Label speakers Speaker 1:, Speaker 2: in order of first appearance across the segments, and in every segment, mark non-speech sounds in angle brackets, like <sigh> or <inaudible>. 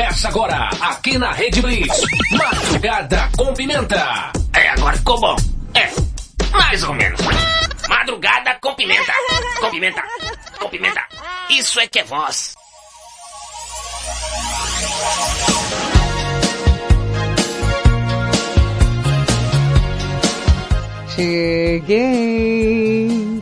Speaker 1: Começa agora, aqui na Rede Blitz. Madrugada com pimenta.
Speaker 2: É, agora ficou bom. É, mais ou menos. Madrugada com pimenta. Com pimenta. Com pimenta. Isso é que é voz.
Speaker 3: Cheguei.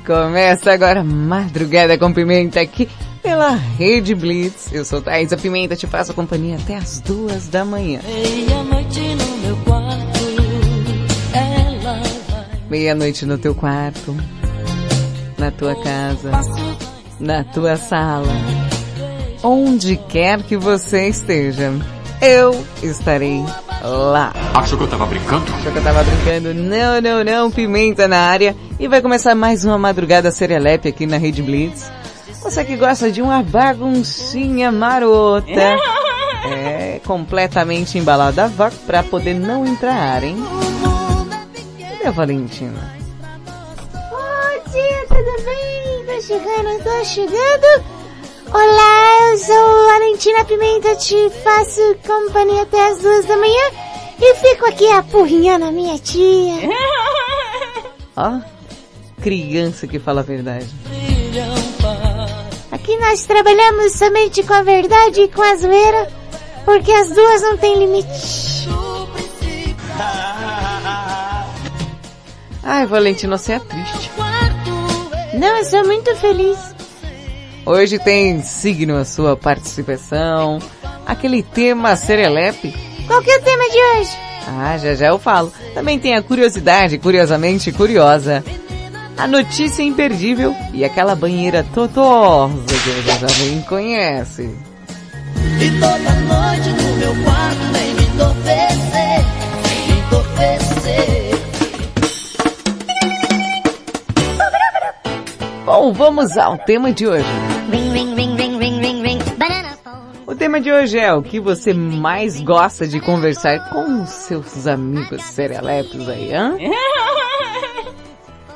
Speaker 3: Começa agora Madrugada com Pimenta aqui pela Rede Blitz. Eu sou Thaisa Pimenta, te faço companhia até as duas da manhã.
Speaker 4: Meia-noite no meu quarto, ela vai.
Speaker 3: Meia-noite no teu quarto, na tua casa, na tua sala, onde quer que você esteja, eu estarei lá.
Speaker 5: Achou que eu tava brincando?
Speaker 3: Achou que eu tava brincando? Não, não, não, pimenta na área. E vai começar mais uma madrugada serelepe aqui na Rede Blitz. Você que gosta de uma baguncinha marota. <laughs> É, completamente embalada a vácuo pra poder não entrar, hein? Cadê a Valentina?
Speaker 6: Bom dia, tudo bem? Tô chegando, tô chegando. Olá, eu sou Valentina Pimenta, te faço companhia até as duas da manhã e fico aqui apurrinhando a minha tia.
Speaker 3: Ó, criança que fala a verdade.
Speaker 6: Aqui nós trabalhamos somente com a verdade e com a zoeira, porque as duas não têm limite. <laughs>
Speaker 3: Ai, Valentina, você é triste.
Speaker 6: Não, eu sou muito feliz.
Speaker 3: Hoje tem signo a sua participação, aquele tema serelepe.
Speaker 6: Qual que é o tema de hoje?
Speaker 3: Ah, já já eu falo. Também tem a curiosidade, curiosamente curiosa. A notícia imperdível e aquela banheira totosa que você já bem conhece.
Speaker 4: E toda noite no meu quarto vem me entorpecer, me entorpecer.
Speaker 3: Bom, vamos ao tema de hoje.
Speaker 6: Ring, ring, ring, ring, ring, ring, ring. Banana phone.
Speaker 3: O tema de hoje é o que você mais gosta de conversar com os seus amigos serelepes aí, hã? <laughs>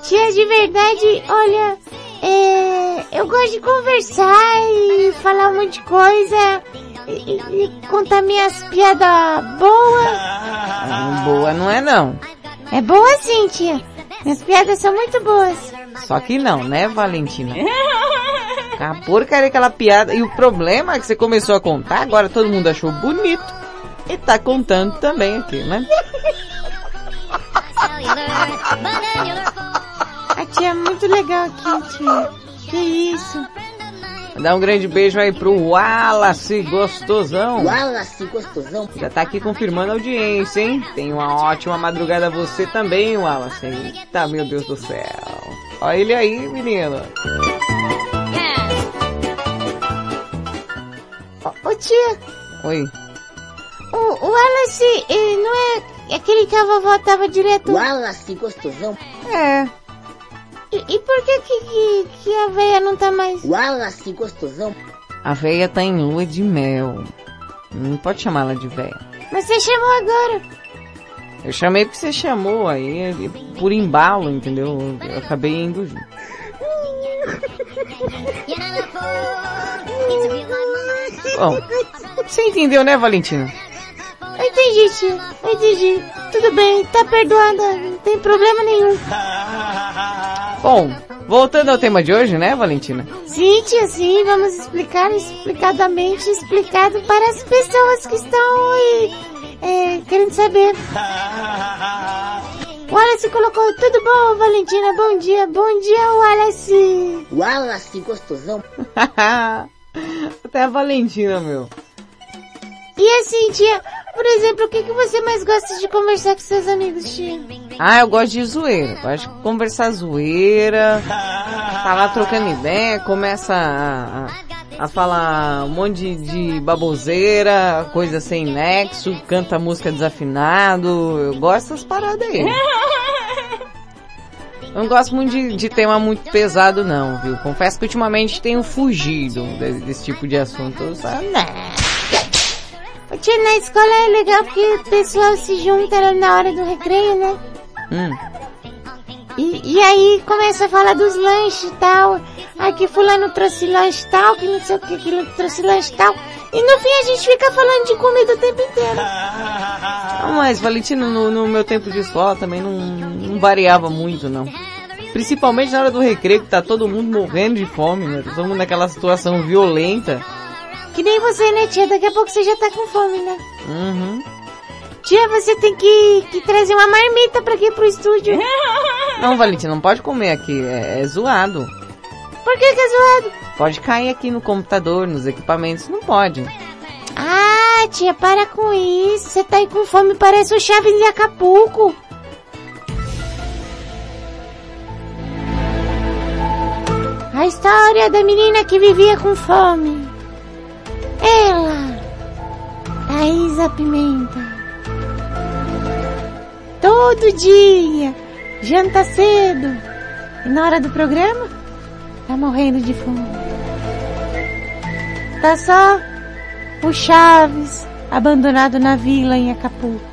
Speaker 6: Tia, de verdade, olha, é, eu gosto de conversar e falar um monte de coisa e, e- e contar minhas piadas boas.
Speaker 3: Ah, boa não é não.
Speaker 6: É boa sim, tia. Minhas piadas são muito boas.
Speaker 3: Só que não, né, Valentina? A porcaria aquela piada. E o problema é que você começou a contar, agora todo mundo achou bonito. E tá contando também aqui, né? <laughs>
Speaker 6: Tia é muito legal aqui, tia. Que isso?
Speaker 3: Dá um grande beijo aí pro Wallace Gostosão.
Speaker 7: Wallace gostosão.
Speaker 3: Já tá aqui confirmando a audiência, hein? Tem uma ótima madrugada você também, Wallace. Eita, meu Deus do céu. Olha ele aí, menina.
Speaker 6: Ô, ô, tia,
Speaker 3: Oi.
Speaker 6: o, o Wallace, ele não é aquele que a vovó tava direto...
Speaker 7: Wallace gostosão.
Speaker 3: É.
Speaker 6: E, e por que que, que, que a véia não tá mais...
Speaker 7: Wallace gostosão.
Speaker 3: A véia tá em lua de mel. Não pode chamar ela de véia.
Speaker 6: Mas você chamou agora.
Speaker 3: Eu chamei porque você chamou aí, por embalo, entendeu? Eu acabei indo junto. Bom, você entendeu, né, Valentina?
Speaker 6: Eu entendi, tia. Eu entendi. Tudo bem, tá perdoada. Não tem problema nenhum. <laughs>
Speaker 3: Bom, voltando ao tema de hoje, né, Valentina?
Speaker 6: Sim, tia, sim. Vamos explicar explicadamente, explicado para as pessoas que estão aí, é, querendo saber. <laughs> Wallace colocou tudo bom, Valentina. Bom dia, bom dia, Wallace.
Speaker 7: Wallace gostosão. <laughs>
Speaker 3: Até a Valentina, meu.
Speaker 6: E assim, tia, por exemplo, o que, que você mais gosta de conversar com seus amigos, tia?
Speaker 3: Ah, eu gosto de zoeira. Gosto de conversar zoeira. Tá lá trocando ideia, começa a, a a falar um monte de, de baboseira, coisa sem nexo, canta música desafinado. Eu gosto dessas paradas aí. Eu não gosto muito de, de tema muito pesado não, viu? Confesso que ultimamente tenho fugido desse, desse tipo de assunto, sabe?
Speaker 6: Tia, na escola é legal porque o pessoal se junta na hora do recreio, né?
Speaker 3: Hum.
Speaker 6: E, e aí começa a falar dos lanches e tal. Ah, que fulano trouxe lanche tal, que não sei o que, que trouxe lanche tal. E no fim a gente fica falando de comida o tempo inteiro.
Speaker 3: Não, mas Valentino, no, no meu tempo de escola também não, não variava muito, não. Principalmente na hora do recreio, que tá todo mundo morrendo de fome, né? Todo mundo naquela situação violenta.
Speaker 6: Que nem você, né, tia? Daqui a pouco você já tá com fome, né?
Speaker 3: Uhum.
Speaker 6: Tia, você tem que, que trazer uma marmita pra aqui pro estúdio. <laughs>
Speaker 3: Não, Valentino, não pode comer aqui, é, é zoado.
Speaker 6: Por que que é zoado?
Speaker 3: Pode cair aqui no computador, nos equipamentos, não pode.
Speaker 6: Ah, tia, para com isso. Você tá aí com fome, parece o Chaves de Acapulco. A história da menina que vivia com fome. Ela, Thaisa Pimenta. Todo dia, janta cedo. E na hora do programa, tá morrendo de fome. Tá só o Chaves abandonado na vila em Acapulco.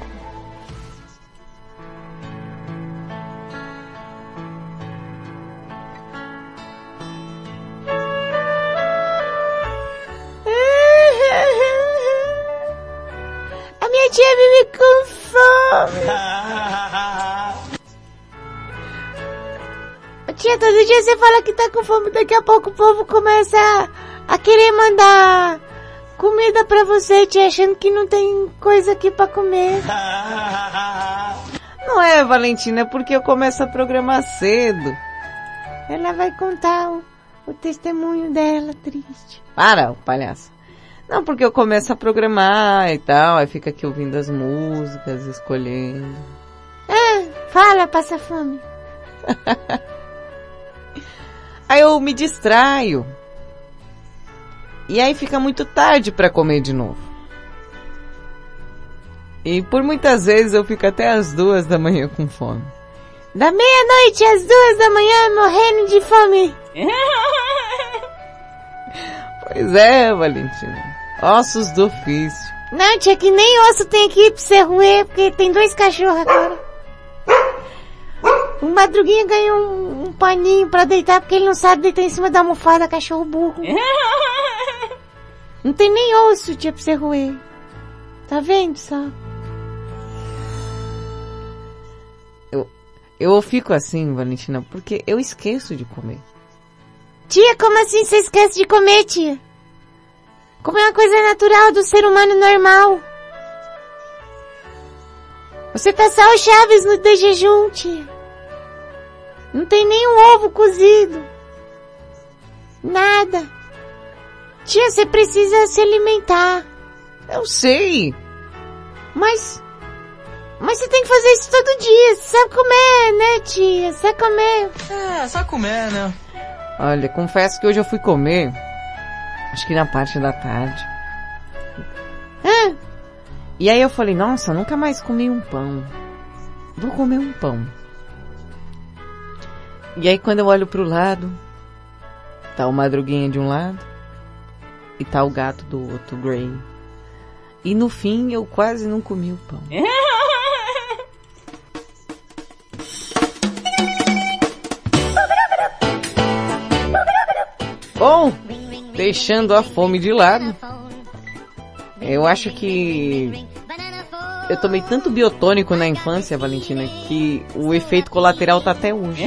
Speaker 6: Fome. <laughs> Tia, todo dia você fala que tá com fome, daqui a pouco o povo começa a, a querer mandar comida pra você, tia, achando que não tem coisa aqui pra comer. <laughs>
Speaker 3: Não é, Valentina, é porque eu começo a programar cedo.
Speaker 6: Ela vai contar o, o testemunho dela, triste.
Speaker 3: Para, palhaço. Não, porque eu começo a programar e tal, aí fica aqui ouvindo as músicas, escolhendo.
Speaker 6: Ah, fala, passa fome. <laughs>
Speaker 3: Aí eu me distraio. E aí fica muito tarde pra comer de novo. E por muitas vezes eu fico até as duas da manhã com fome.
Speaker 6: Da meia-noite às duas da manhã, morrendo de fome. <laughs>
Speaker 3: Pois é, Valentina. Ossos do ofício.
Speaker 6: Não, tia, que nem osso tem aqui pra você roer, porque tem dois cachorros agora. O Madruguinha ganhou um, um paninho pra deitar, porque ele não sabe deitar em cima da almofada, cachorro burro. <laughs> Não tem nem osso, tia, pra você roer. Tá vendo só?
Speaker 3: Eu, eu fico assim, Valentina, porque eu esqueço de comer.
Speaker 6: Tia, como assim você esquece de comer, tia? Comer é uma coisa natural do ser humano normal. Você tá só o Chaves no de jejum, tia. Não tem nenhum ovo cozido. Nada. Tia, você precisa se alimentar.
Speaker 3: Eu sei.
Speaker 6: Mas... Mas você tem que fazer isso todo dia. Você sabe comer, né, tia? Você sabe comer.
Speaker 5: É, só comer, né?
Speaker 3: Olha, confesso que hoje eu fui comer, acho que na parte da tarde.
Speaker 6: Ah,
Speaker 3: E aí eu falei, nossa, nunca mais comi um pão. Vou comer um pão. E aí quando eu olho pro lado, tá o madruguinha de um lado e tá o gato do outro, o Gray. E no fim eu quase não comi o pão. <laughs> Bom, deixando a fome de lado, eu acho que eu tomei tanto biotônico na infância, Valentina, que o efeito colateral tá até hoje.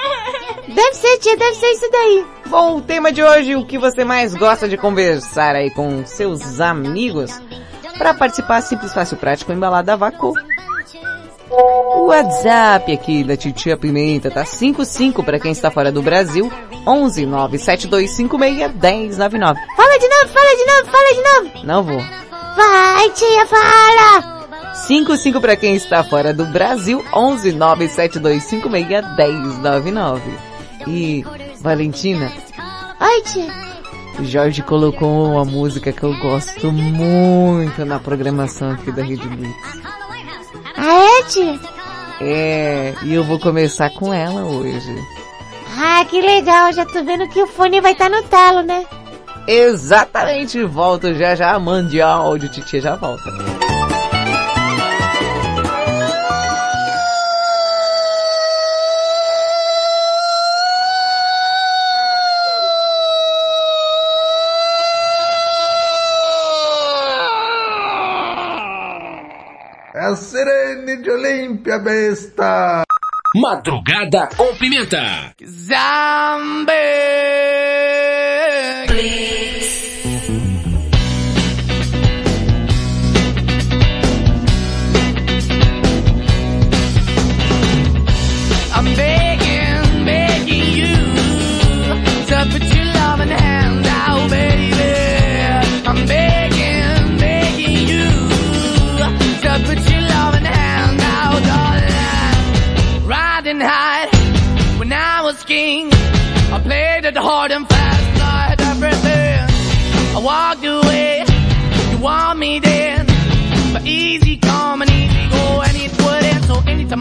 Speaker 3: <laughs>
Speaker 6: deve ser, tia, deve ser isso daí.
Speaker 3: Bom, o tema de hoje, o que você mais gosta de conversar aí com seus amigos? Para participar, simples, fácil, prático, embalada a vácuo. O WhatsApp aqui da Titia Pimenta tá 55 para quem está fora do Brasil, 11 97256 1099.
Speaker 6: Fala de novo, fala de novo, fala de novo.
Speaker 3: Não vou.
Speaker 6: Vai, tia, fala.
Speaker 3: 55 para quem está fora do Brasil, 11 97256 1099. E, Valentina,
Speaker 6: Oi, tia.
Speaker 3: Jorge colocou uma música que eu gosto muito na programação aqui da Rede Blitz.
Speaker 6: Ah, é, tia?
Speaker 3: É, e eu vou começar com ela hoje.
Speaker 6: Ah, que legal. Já tô vendo que o fone vai estar no talo, né?
Speaker 3: Exatamente, volto já já, mande áudio, titia já volta.
Speaker 5: É a Sirene de Olímpia, besta!
Speaker 1: Madrugada com Pimenta.
Speaker 8: I'm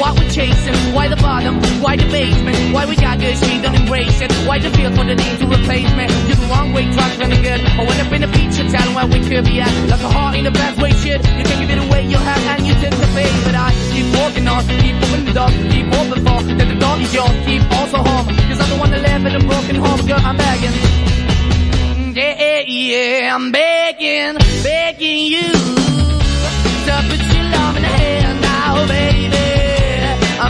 Speaker 8: why we're chasing, why the bottom, why the basement, why we got good, she don't embrace it. Why the feel for the need to replace me? You're the wrong way, trying to run good. I went up in the feature, telling where we could be at. Like a heart in the best way, shit. You can give it away, you have, and you take the bait. But I keep walking on, keep opening the door, keep open for, that the door is yours, keep also home. Cause the one that live in a broken home, girl, I'm begging. Yeah, yeah, I'm begging, begging you to put your love in the hand now, baby.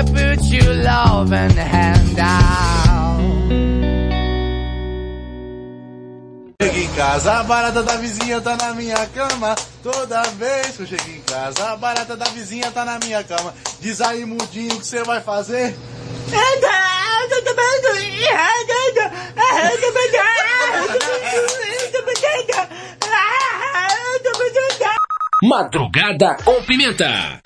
Speaker 8: To put your loving hand out.
Speaker 5: Chego em casa, a barata da vizinha tá na minha cama. Toda vez que eu chego em casa, a barata da vizinha tá na minha cama. Diz aí, mudinho, o que você vai fazer?
Speaker 1: Madrugada com Pimenta.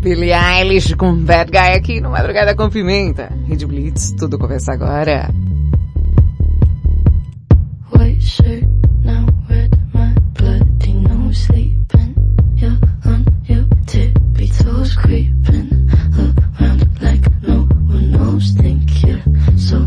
Speaker 3: Billie Eilish com Bad Guy aqui no Madrugada com Pimenta. Rede Blitz, tudo começa agora.
Speaker 9: White shirt, now red, my bloody nose sleeping. You're on your tippy toes, creeping around like no one knows. Think you're so.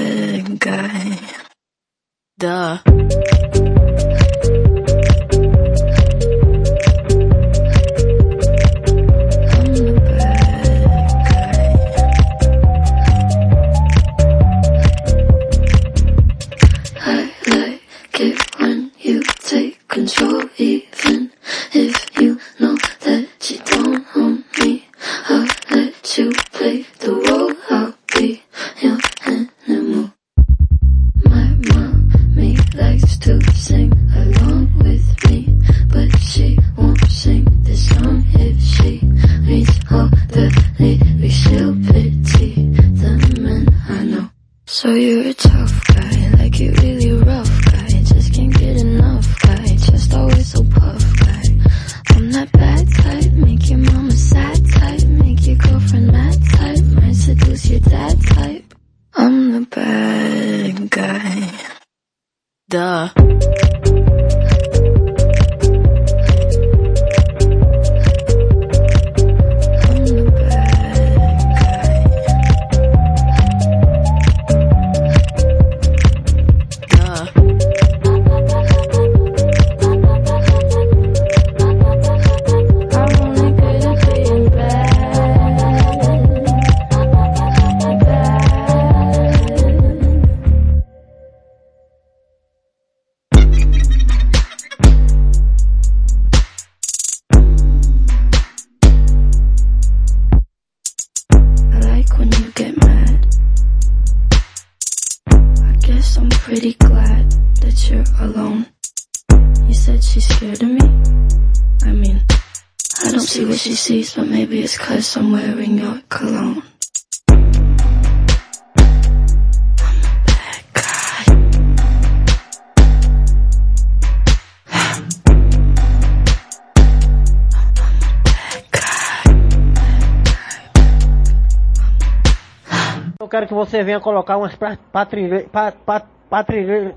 Speaker 10: Você venha colocar umas pra- patrilhe- pa- pa- patrilhe-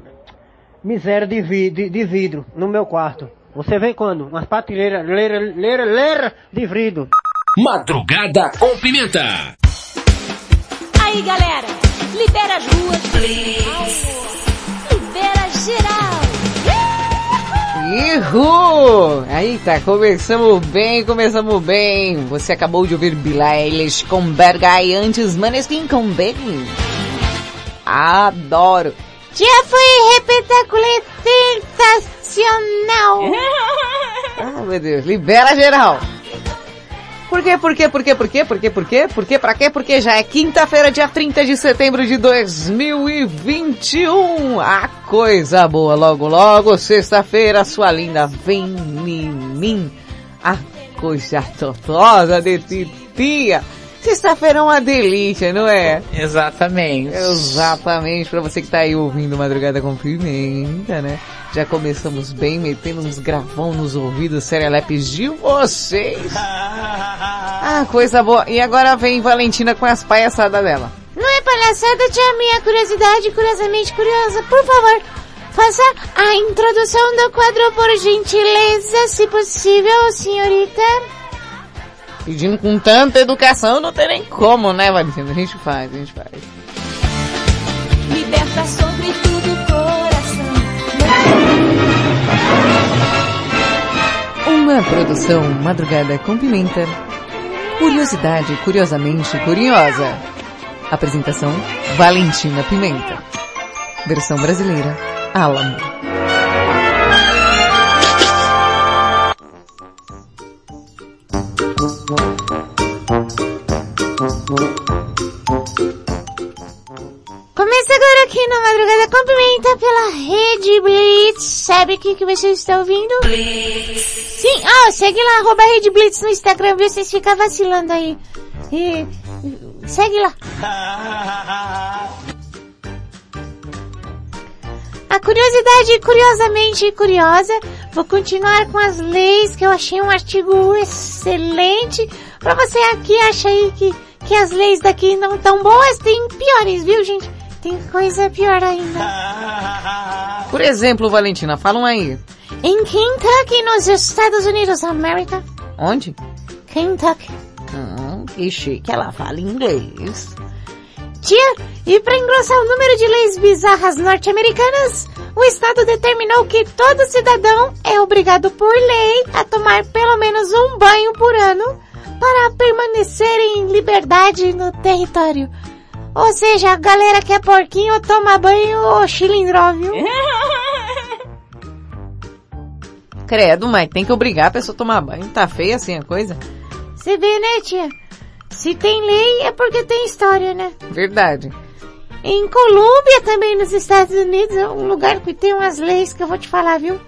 Speaker 10: miséria de, vi- de- de vidro no meu quarto. Você vem quando? Umas patilheiras, leira, leira, leira de vidro.
Speaker 1: Madrugada com pimenta.
Speaker 11: Aí, galera, libera as ruas. Libera geral.
Speaker 3: Ihu! Aí tá, começamos bem, começamos bem. Você acabou de ouvir Billie Eilish com Bad Guy antes Maneskin com Begging. Adoro.
Speaker 6: Já foi repetacular sensacional. <laughs>
Speaker 3: Ah, meu Deus, libera geral. Por quê, por quê, por quê, por quê, por quê, por quê, por quê, pra quê? Porque já é quinta-feira, dia 30 de setembro de 2021. A coisa boa, logo, logo, sexta-feira, sua linda, vem em mim. A coisa totosa de titia. Sexta-feira é uma delícia, não é?
Speaker 12: Exatamente.
Speaker 3: Exatamente, pra você que tá aí ouvindo Madrugada com Pimenta, né? Já começamos bem, metendo uns gravão nos ouvidos serelepes de vocês. Ah, coisa boa. E agora vem Valentina com as palhaçadas dela.
Speaker 6: Não é palhaçada, tia, minha curiosidade, curiosamente curiosa. Por favor, faça a introdução do quadro por gentileza, se possível, senhorita.
Speaker 3: Pedindo com tanta educação, não tem nem como, né, Valentina? A gente faz, a gente faz.
Speaker 11: Liberta sobretudo o
Speaker 3: produção Madrugada com Pimenta. Curiosidade curiosamente curiosa. Apresentação Valentina Pimenta. Versão brasileira Alamo.
Speaker 6: Sabe o que, que você está ouvindo? Blitz. Sim, ah, segue lá, arroba Rede Blitz no Instagram, viu? Vocês ficam vacilando aí. E, segue lá. A curiosidade curiosamente curiosa, vou continuar com as leis que eu achei um artigo excelente. Pra você aqui acha aí que, que as leis daqui não tão boas, tem piores, viu gente? Tem coisa pior ainda. <laughs>
Speaker 3: Por exemplo, Valentina, falam aí.
Speaker 6: Em Kentucky, nos Estados Unidos da América.
Speaker 3: Onde?
Speaker 6: Kentucky.
Speaker 3: Hum, que chique, ela fala inglês.
Speaker 6: Tia, e para engrossar o número de leis bizarras norte-americanas, o Estado determinou que todo cidadão é obrigado por lei a tomar pelo menos um banho por ano para permanecer em liberdade no território. Ou seja, a galera que é porquinho toma banho ou chilindró, viu? <laughs>
Speaker 3: Credo, mas tem que obrigar a pessoa a tomar banho. Tá feia assim a coisa?
Speaker 6: Você vê, né, tia? Se tem lei é porque tem história, né?
Speaker 3: Verdade.
Speaker 6: Em Colômbia, também nos Estados Unidos, é um lugar que tem umas leis que eu vou te falar, viu?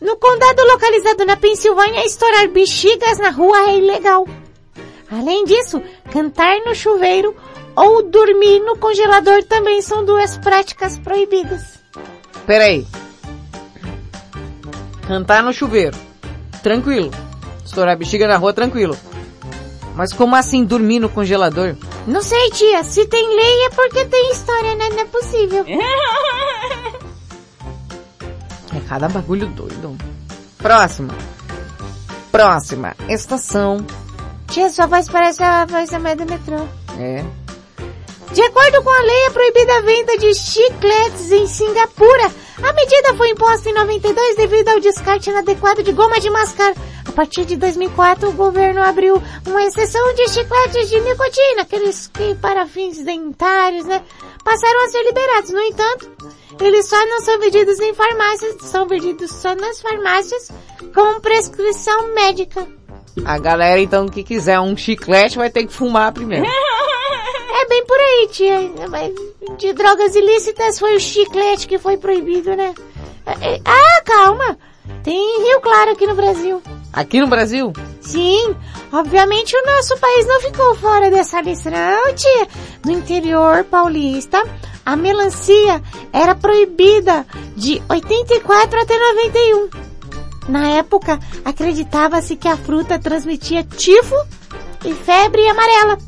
Speaker 6: No condado localizado na Pensilvânia, estourar bexigas na rua é ilegal. Além disso, cantar no chuveiro ou dormir no congelador também são duas práticas proibidas.
Speaker 3: Peraí. Cantar no chuveiro. Tranquilo. Estourar bexiga na rua, tranquilo. Mas como assim dormir no congelador?
Speaker 6: Não sei, tia. Se tem lei é porque tem história, né? Não é possível.
Speaker 3: É cada bagulho doido. Próxima. Próxima. Estação.
Speaker 6: Tia, sua voz parece a voz da mãe do metrô.
Speaker 3: É.
Speaker 6: De acordo com a lei, é proibida a venda de chicletes em Singapura. A medida foi imposta em 92 devido ao descarte inadequado de goma de mascar. A partir de 2004, o governo abriu uma exceção de chicletes de nicotina, aqueles que para fins dentários, né? Passaram a ser liberados. No entanto, eles só não são vendidos em farmácias, são vendidos só nas farmácias com prescrição médica.
Speaker 3: A galera então que quiser um chiclete vai ter que fumar primeiro. <laughs>
Speaker 6: É bem por aí, tia. Mas de drogas ilícitas foi o chiclete que foi proibido, né? É, é, Ah, calma. Tem Rio Claro aqui no Brasil.
Speaker 3: Aqui no Brasil?
Speaker 6: Sim, obviamente o nosso país não ficou fora dessa lista, não, tia. No interior paulista, a melancia era proibida de 84 até 91. Na época, acreditava-se que a fruta transmitia tifo e febre amarela.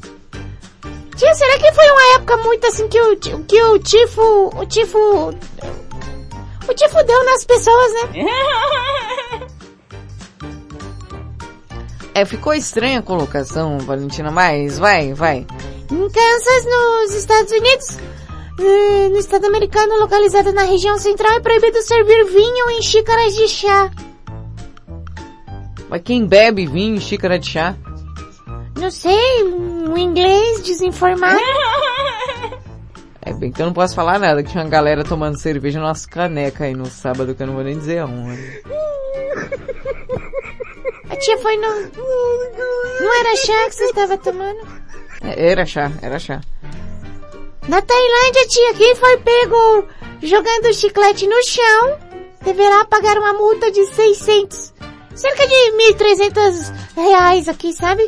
Speaker 6: Tia, será que foi uma época muito assim que o, que o tifo, o tifo, o tifo deu nas pessoas, né? <laughs>
Speaker 3: É, ficou estranha a colocação, Valentina, mas vai, vai.
Speaker 6: Em Kansas, nos Estados Unidos, eh, no estado americano localizado na região central, é proibido servir vinho em xícaras de chá.
Speaker 3: Mas quem bebe vinho em xícara de chá?
Speaker 6: Não sei, um inglês desinformado.
Speaker 3: É bem que eu não posso falar nada, que tinha uma galera tomando cerveja na nossa caneca aí no sábado, que eu não vou nem dizer aonde.
Speaker 6: A tia foi no... Não era chá que você estava tomando?
Speaker 3: É, Era chá, era chá.
Speaker 6: Na Tailândia, tia, quem foi pego jogando chiclete no chão deverá pagar uma multa de 600, cerca de 1.300 reais aqui, sabe?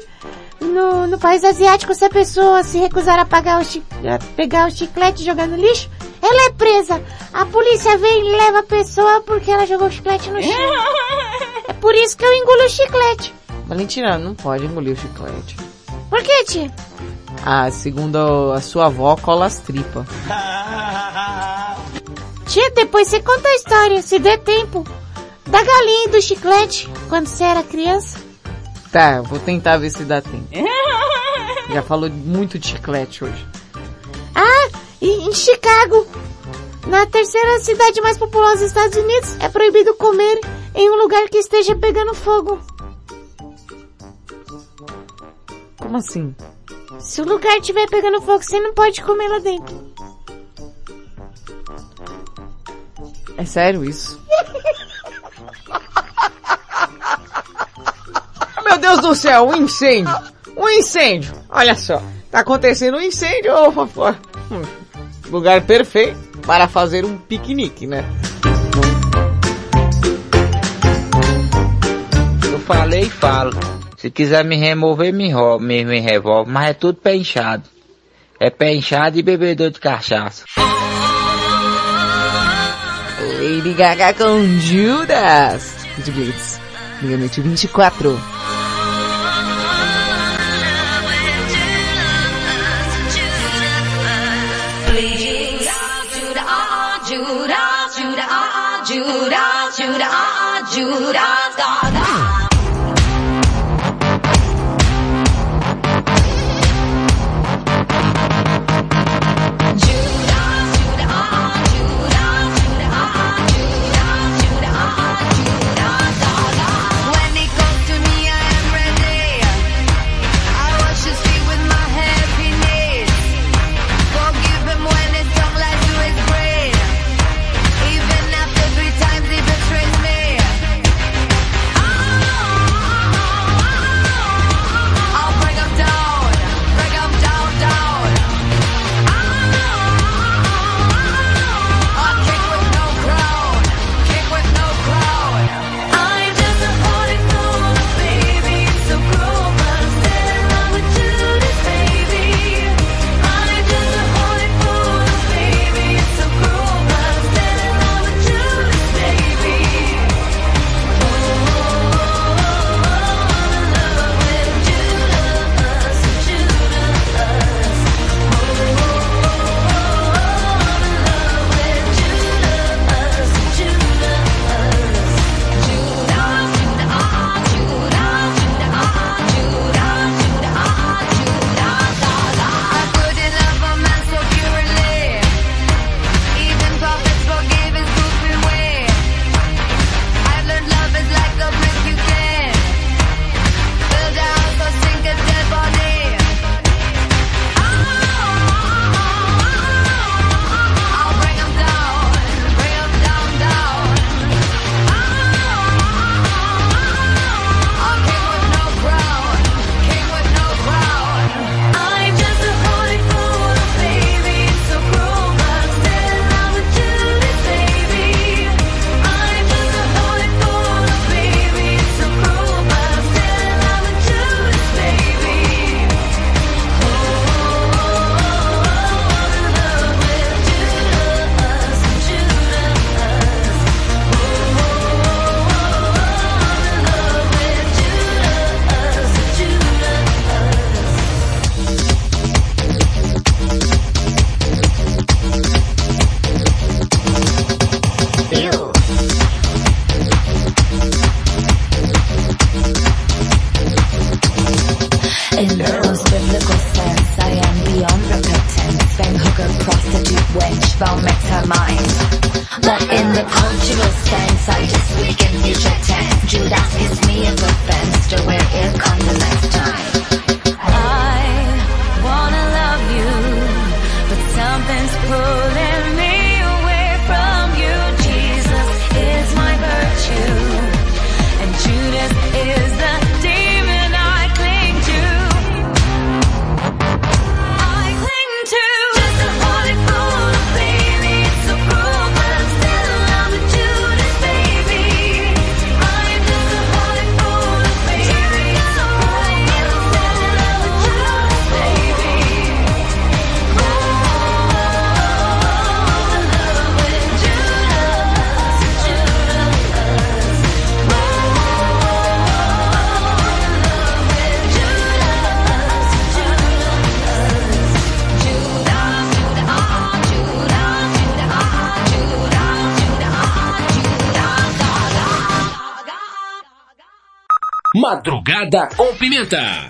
Speaker 6: No, no país asiático, se a pessoa se recusar a pagar o a pegar o chiclete jogando no lixo, ela é presa. A polícia vem e leva a pessoa porque ela jogou o chiclete no chão. É por isso que eu engulo o chiclete.
Speaker 3: Valentina, não pode engolir o chiclete.
Speaker 6: Por que, tia?
Speaker 3: Ah, segundo a sua avó, cola as tripas.
Speaker 6: Tia, depois você conta a história, se der tempo. Da galinha e do chiclete, quando você era criança.
Speaker 3: Tá, vou tentar ver se dá tempo. <laughs> Já falou muito de chiclete hoje.
Speaker 6: Ah, em Chicago, na terceira cidade mais populosa dos Estados Unidos, é proibido comer em um lugar que esteja pegando fogo.
Speaker 3: Como assim?
Speaker 6: Se o lugar estiver pegando fogo, você não pode comer lá dentro.
Speaker 3: É sério isso? <laughs> Meu Deus do céu, um incêndio! Um incêndio! Olha só, tá acontecendo um incêndio. Hum, lugar perfeito para fazer um piquenique, né?
Speaker 12: Eu falei e falo. Se quiser me remover, me, me, me revolve, mas é tudo pé inchado. É pé inchado e bebedor de cachaça.
Speaker 3: Lady Gaga com Judas de Blitz. Meia-noite 24.
Speaker 11: Ah, ah, Judah, Judah, ah, ah, Judah, Gaga.
Speaker 13: Madrugada com Pimenta.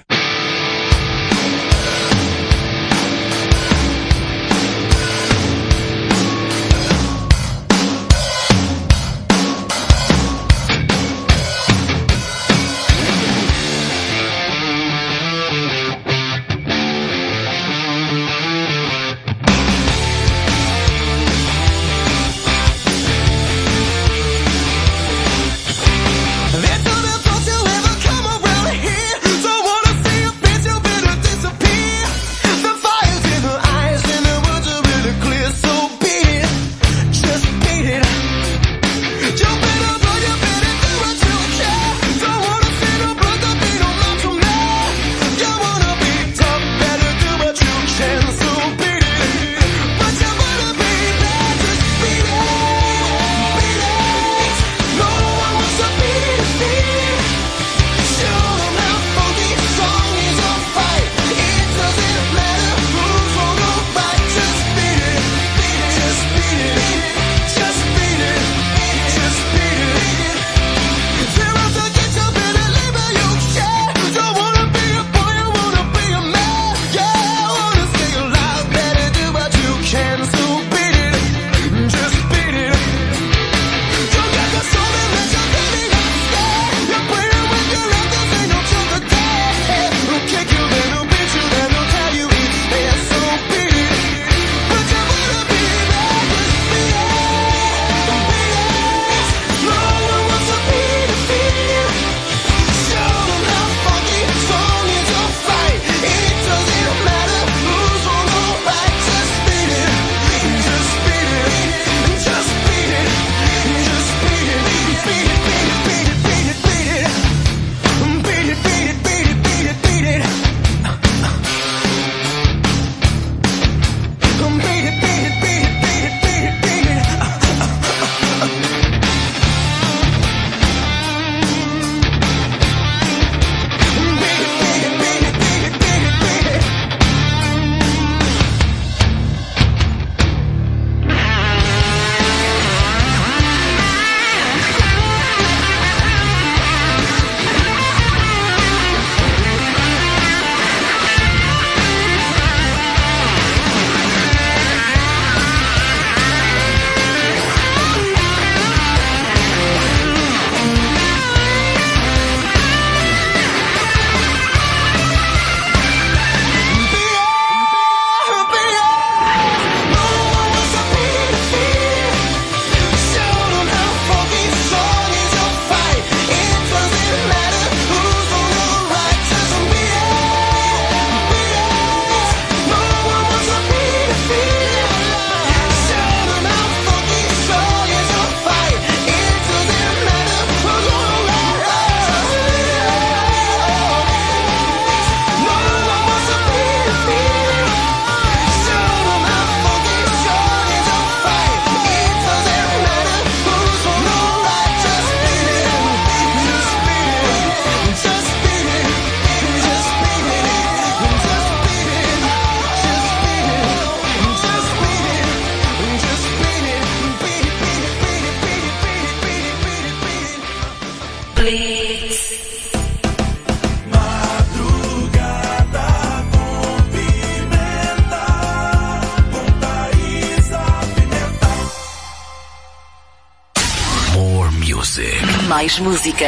Speaker 14: Mais música.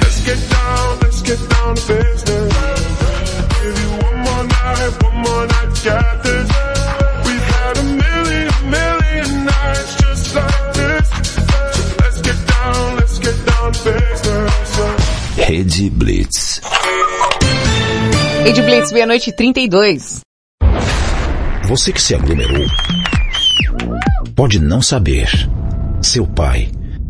Speaker 15: Let's get down, let's get down to business. Give you one more night, one more night, got this. We've had a million, million nights just like this. So let's get down, let's get down to business.
Speaker 1: Rede Blitz.
Speaker 3: Rede Blitz, meia-noite e 32.
Speaker 16: Você que se aglomerou pode não saber. Seu pai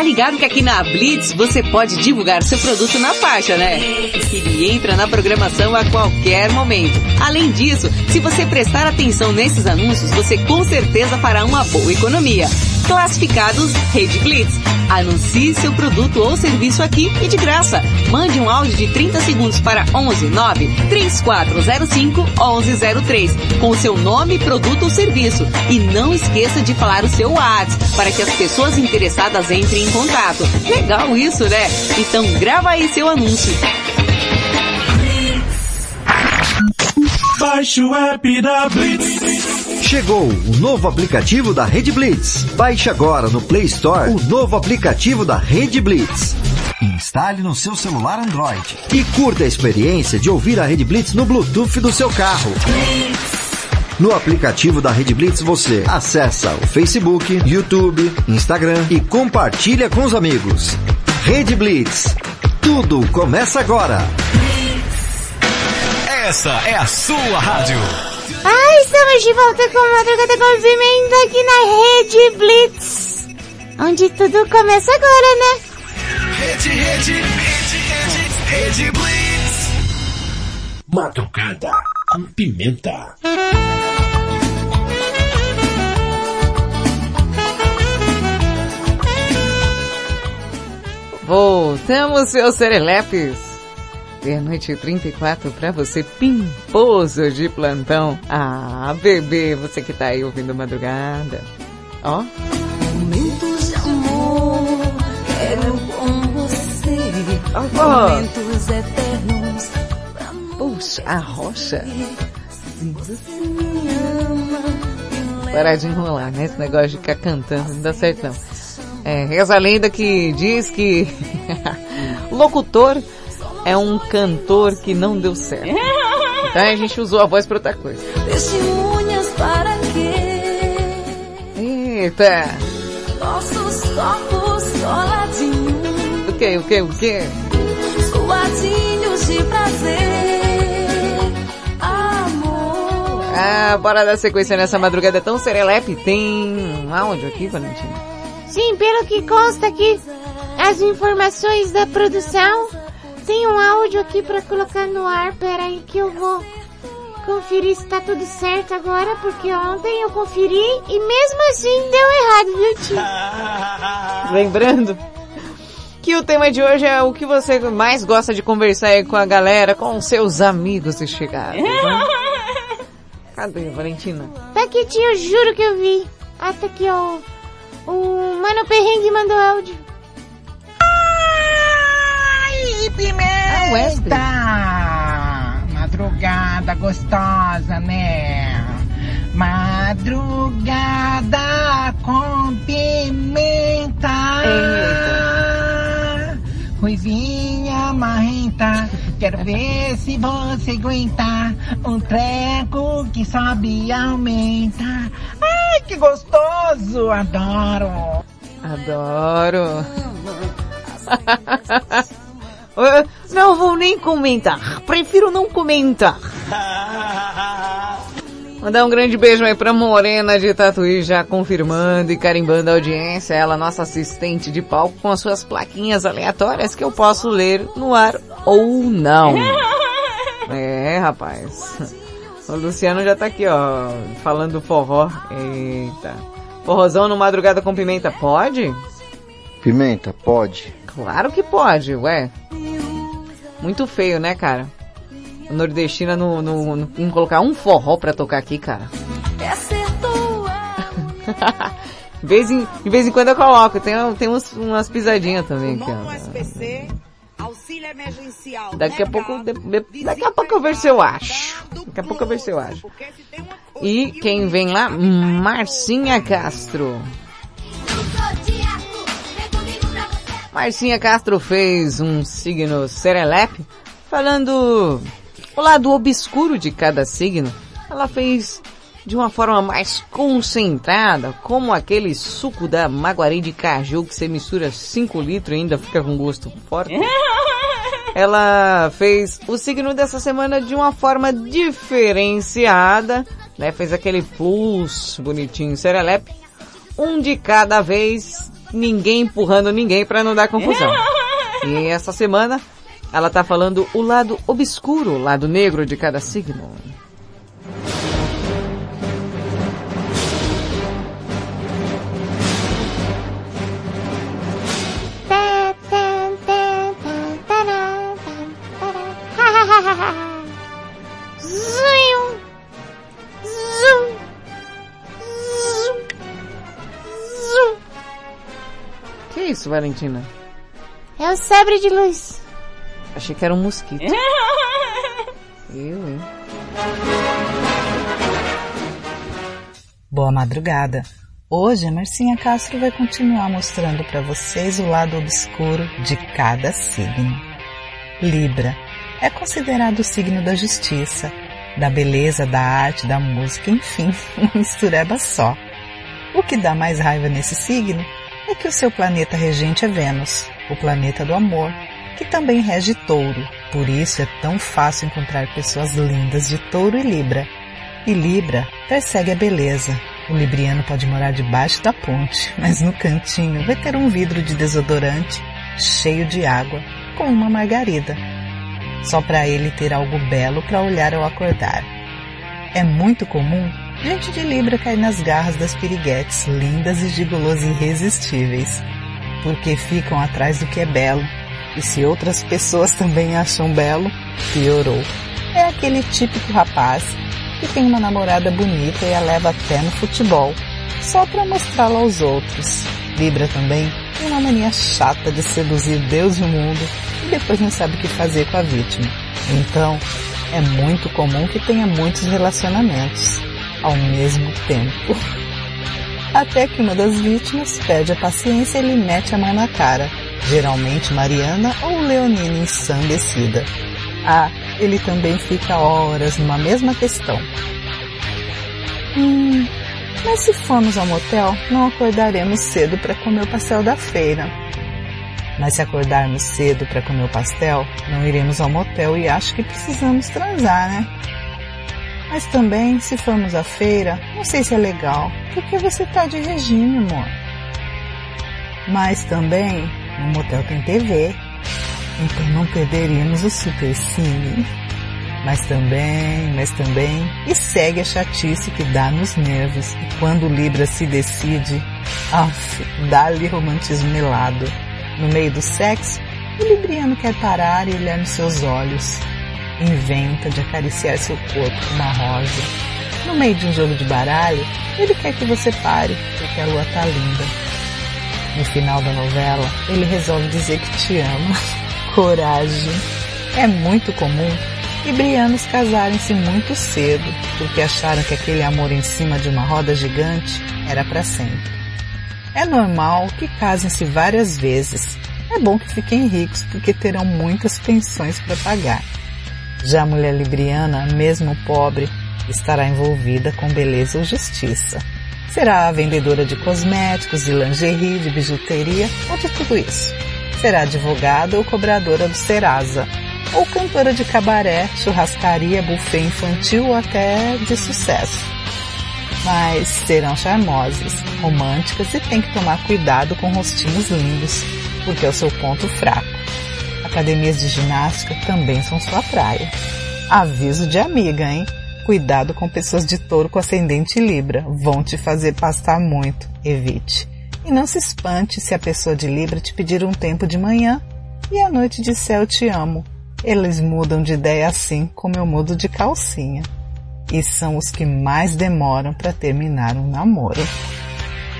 Speaker 3: Tá ligado que aqui na Blitz você pode divulgar seu produto na faixa, né? E entra na programação a qualquer momento. Além disso, se você prestar atenção nesses anúncios, você com certeza fará uma boa economia. Classificados Rede Blitz. Anuncie seu produto ou serviço aqui e de graça. Mande um áudio de 30 segundos para 11 9 3405 1103 com o seu nome, produto ou serviço. E não esqueça de falar o seu WhatsApp para que as pessoas interessadas entrem em contato. Legal isso, né? Então grava aí seu anúncio.
Speaker 17: Baixe o app da Blitz.
Speaker 18: Chegou o novo aplicativo da Rede Blitz. Baixe agora no Play Store o novo aplicativo da Rede Blitz. Instale no seu celular Android e curta a experiência de ouvir a Rede Blitz no Bluetooth do seu carro. No aplicativo da Rede Blitz você acessa o Facebook, YouTube, Instagram e compartilha com os amigos. Rede Blitz. Tudo começa agora.
Speaker 1: Essa é a sua rádio.
Speaker 6: Ah, estamos de volta com Madrugada com Pimenta aqui na Rede Blitz. Onde tudo começa agora, né?
Speaker 1: Rede, rede, rede, rede, rede Blitz.
Speaker 16: Madrugada com pimenta.
Speaker 3: Voltamos, seus serelepes. Meia-noite e 34 pra você, pimposo de plantão. Ah, bebê, você que tá aí ouvindo madrugada. Ó.
Speaker 11: Momentos
Speaker 3: Ó,
Speaker 11: Momentos eternos.
Speaker 3: Puxa, a rocha. Parar de enrolar, né? Esse negócio de ficar cantando não dá certo não. É, reza a lenda que diz que <laughs> locutor é um cantor que não deu certo. Então a gente usou a voz pra outra coisa.
Speaker 11: para?
Speaker 3: Eita!
Speaker 11: Nossos corpos coladinhos,
Speaker 3: O que, o que, o que?
Speaker 11: suadinhos de prazer. Amor.
Speaker 3: Ah, bora dar sequência nessa madrugada tão serelepe. Tem um áudio aqui, Valentina?
Speaker 6: Sim, pelo que consta aqui, as informações da produção, tem um áudio aqui pra colocar no ar. Pera aí que eu vou conferir se tá tudo certo agora, porque ontem eu conferi e mesmo assim deu errado, viu, tio? <laughs>
Speaker 3: Lembrando que o tema de hoje é o que você mais gosta de conversar aí com a galera, com seus amigos e chegados. <laughs> né? Cadê, Valentina?
Speaker 6: Tá aqui, tio, eu juro que eu vi. Ah, tá aqui, ó. O Mano Perrengue mandou áudio.
Speaker 19: Ai, pimenta! Madrugada gostosa, né? Madrugada com pimenta. Ruivinha marrenta, quero ver se você aguenta um treco que sobe e aumenta. Ai, que gostoso, adoro.
Speaker 3: Adoro. <laughs> Não vou nem comentar. Prefiro não comentar. <laughs> Mandar um grande beijo aí pra Morena de Tatuí, já confirmando e carimbando a audiência. Ela, nossa assistente de palco, com as suas plaquinhas aleatórias que eu posso ler no ar ou não. <laughs> É, rapaz. O Luciano já tá aqui, ó, falando forró. Eita. Forrozão no Madrugada com Pimenta, pode?
Speaker 20: Pimenta, pode.
Speaker 3: Claro que pode, ué. Muito feio, né, cara? Nordestina no, no, no- em colocar um forró pra tocar aqui, cara. De <laughs> vez em, de vez em quando eu coloco, tem, tem uns, umas pisadinhas também. Daqui a pouco, de- de- daqui a pouco eu ver se eu acho. Daqui a pouco eu ver se eu acho. E quem vem lá? Marcinha Castro. Marcinha Castro fez um signo serelepe falando o lado obscuro de cada signo. Ela fez de uma forma mais concentrada, como aquele suco da maguari de caju que você mistura 5 litros e ainda fica com gosto forte. <laughs> Ela fez o signo dessa semana de uma forma diferenciada, né? Fez aquele plus bonitinho serelepe. Um de cada vez, ninguém empurrando ninguém para não dar confusão. <laughs> E essa semana ela tá falando o lado obscuro, o lado negro de cada signo. <laughs> Que isso, Valentina?
Speaker 6: É o sabre de luz.
Speaker 3: Achei que era um mosquito. <laughs> Eu, hein?
Speaker 20: Boa madrugada. Hoje a Marcinha Castro vai continuar mostrando para vocês o lado obscuro de cada signo. Libra é considerado o signo da justiça, da beleza, da arte, da música, enfim, <laughs> uma mistureba só. O que dá mais raiva nesse signo é que o seu planeta regente é Vênus, o planeta do amor, que também rege touro. Por isso é tão fácil encontrar pessoas lindas de touro e Libra. E Libra persegue a beleza. O libriano pode morar debaixo da ponte, <laughs> mas no cantinho vai ter um vidro de desodorante cheio de água, com uma margarida. Só para ele ter algo belo para olhar ao acordar. É muito comum gente de Libra cair nas garras das piriguetes lindas e gigolos irresistíveis, porque ficam atrás do que é belo. E se outras pessoas também acham belo, piorou. É aquele típico rapaz que tem uma namorada bonita e a leva até no futebol, só para mostrá-la aos outros. Libra também tem uma mania chata de seduzir Deus e o mundo e depois não sabe o que fazer com a vítima. Então, é muito comum que tenha muitos relacionamentos ao mesmo tempo. <laughs> Até que uma das vítimas perde a paciência e lhe mete a mão na cara, geralmente Mariana ou Leonina ensandecida. Ah, ele também fica horas numa mesma questão. Hum, mas se formos ao motel, não acordaremos cedo para comer o pastel da feira. Mas se acordarmos cedo para comer o pastel, não iremos ao motel e acho que precisamos transar, né? Mas também, se formos à feira, não sei se é legal, porque você tá de regime, amor. Mas também, no motel tem TV, então não perderíamos o super cine. Mas também, mas também, e segue a chatice que dá nos nervos. E quando o Libra se decide, af, dá-lhe romantismo melado. No meio do sexo, o Libriano quer parar e olhar nos seus olhos. Inventa de acariciar seu corpo com uma rosa. No meio de um jogo de baralho, ele quer que você pare, porque a lua tá linda. No final da novela, ele resolve dizer que te ama. <laughs> Coragem. É muito comum librianos casarem-se muito cedo, porque acharam que aquele amor em cima de uma roda gigante era para sempre. É normal que casem-se várias vezes. É bom que fiquem ricos, porque terão muitas pensões para pagar. Já a mulher libriana, mesmo pobre, estará envolvida com beleza ou justiça. Será vendedora de cosméticos, de lingerie, de bijuteria ou de tudo isso. Será advogada ou cobradora do Serasa, ou cantora de cabaré, churrascaria, buffet infantil ou até de sucesso. Mas serão charmosas, românticas e tem que tomar cuidado com rostinhos lindos, porque é o seu ponto fraco. Academias de ginástica também são sua praia. Aviso de amiga, hein? cuidado com pessoas de touro com ascendente Libra. Vão te fazer pastar muito. Evite. E não se espante se a pessoa de Libra te pedir um tempo de manhã e à noite de céu te amo. Eles mudam de ideia assim como eu mudo de calcinha. E são os que mais demoram para terminar um namoro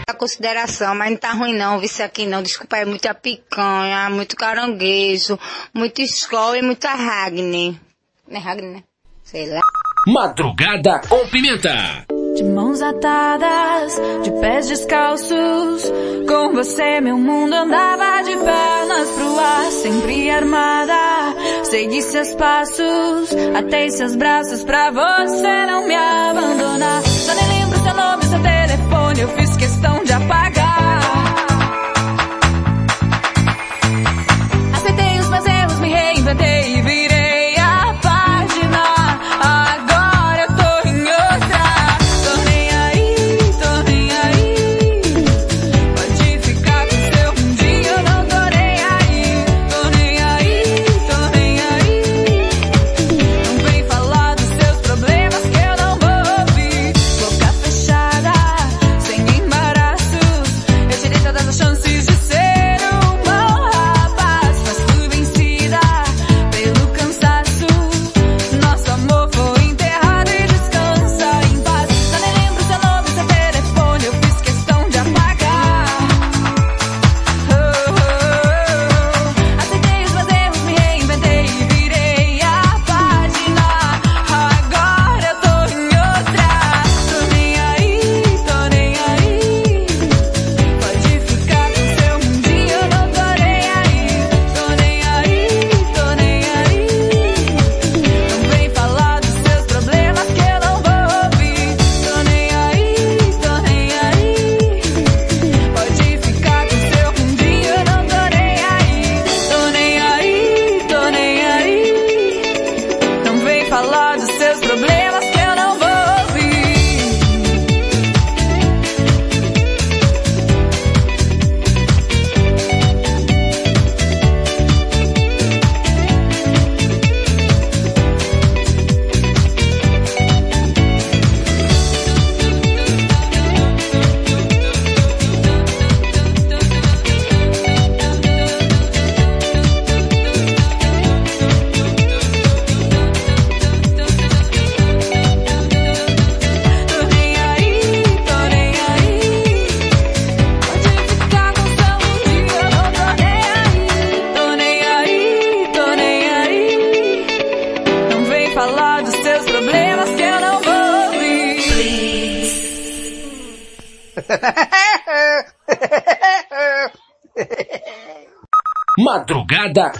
Speaker 21: A consideração, mas não tá ruim não, isso aqui não. Desculpa, é muita picanha, muito caranguejo, muito escola e muita ragne. Não é? Né? Sei lá.
Speaker 13: Madrugada ou Pimenta.
Speaker 11: De mãos atadas, de pés descalços, com você meu mundo andava de pernas pro ar, sempre armada. Segui seus passos, atei seus braços pra você não me abandonar. Já nem lembro seu nome, seu telefone, eu fiz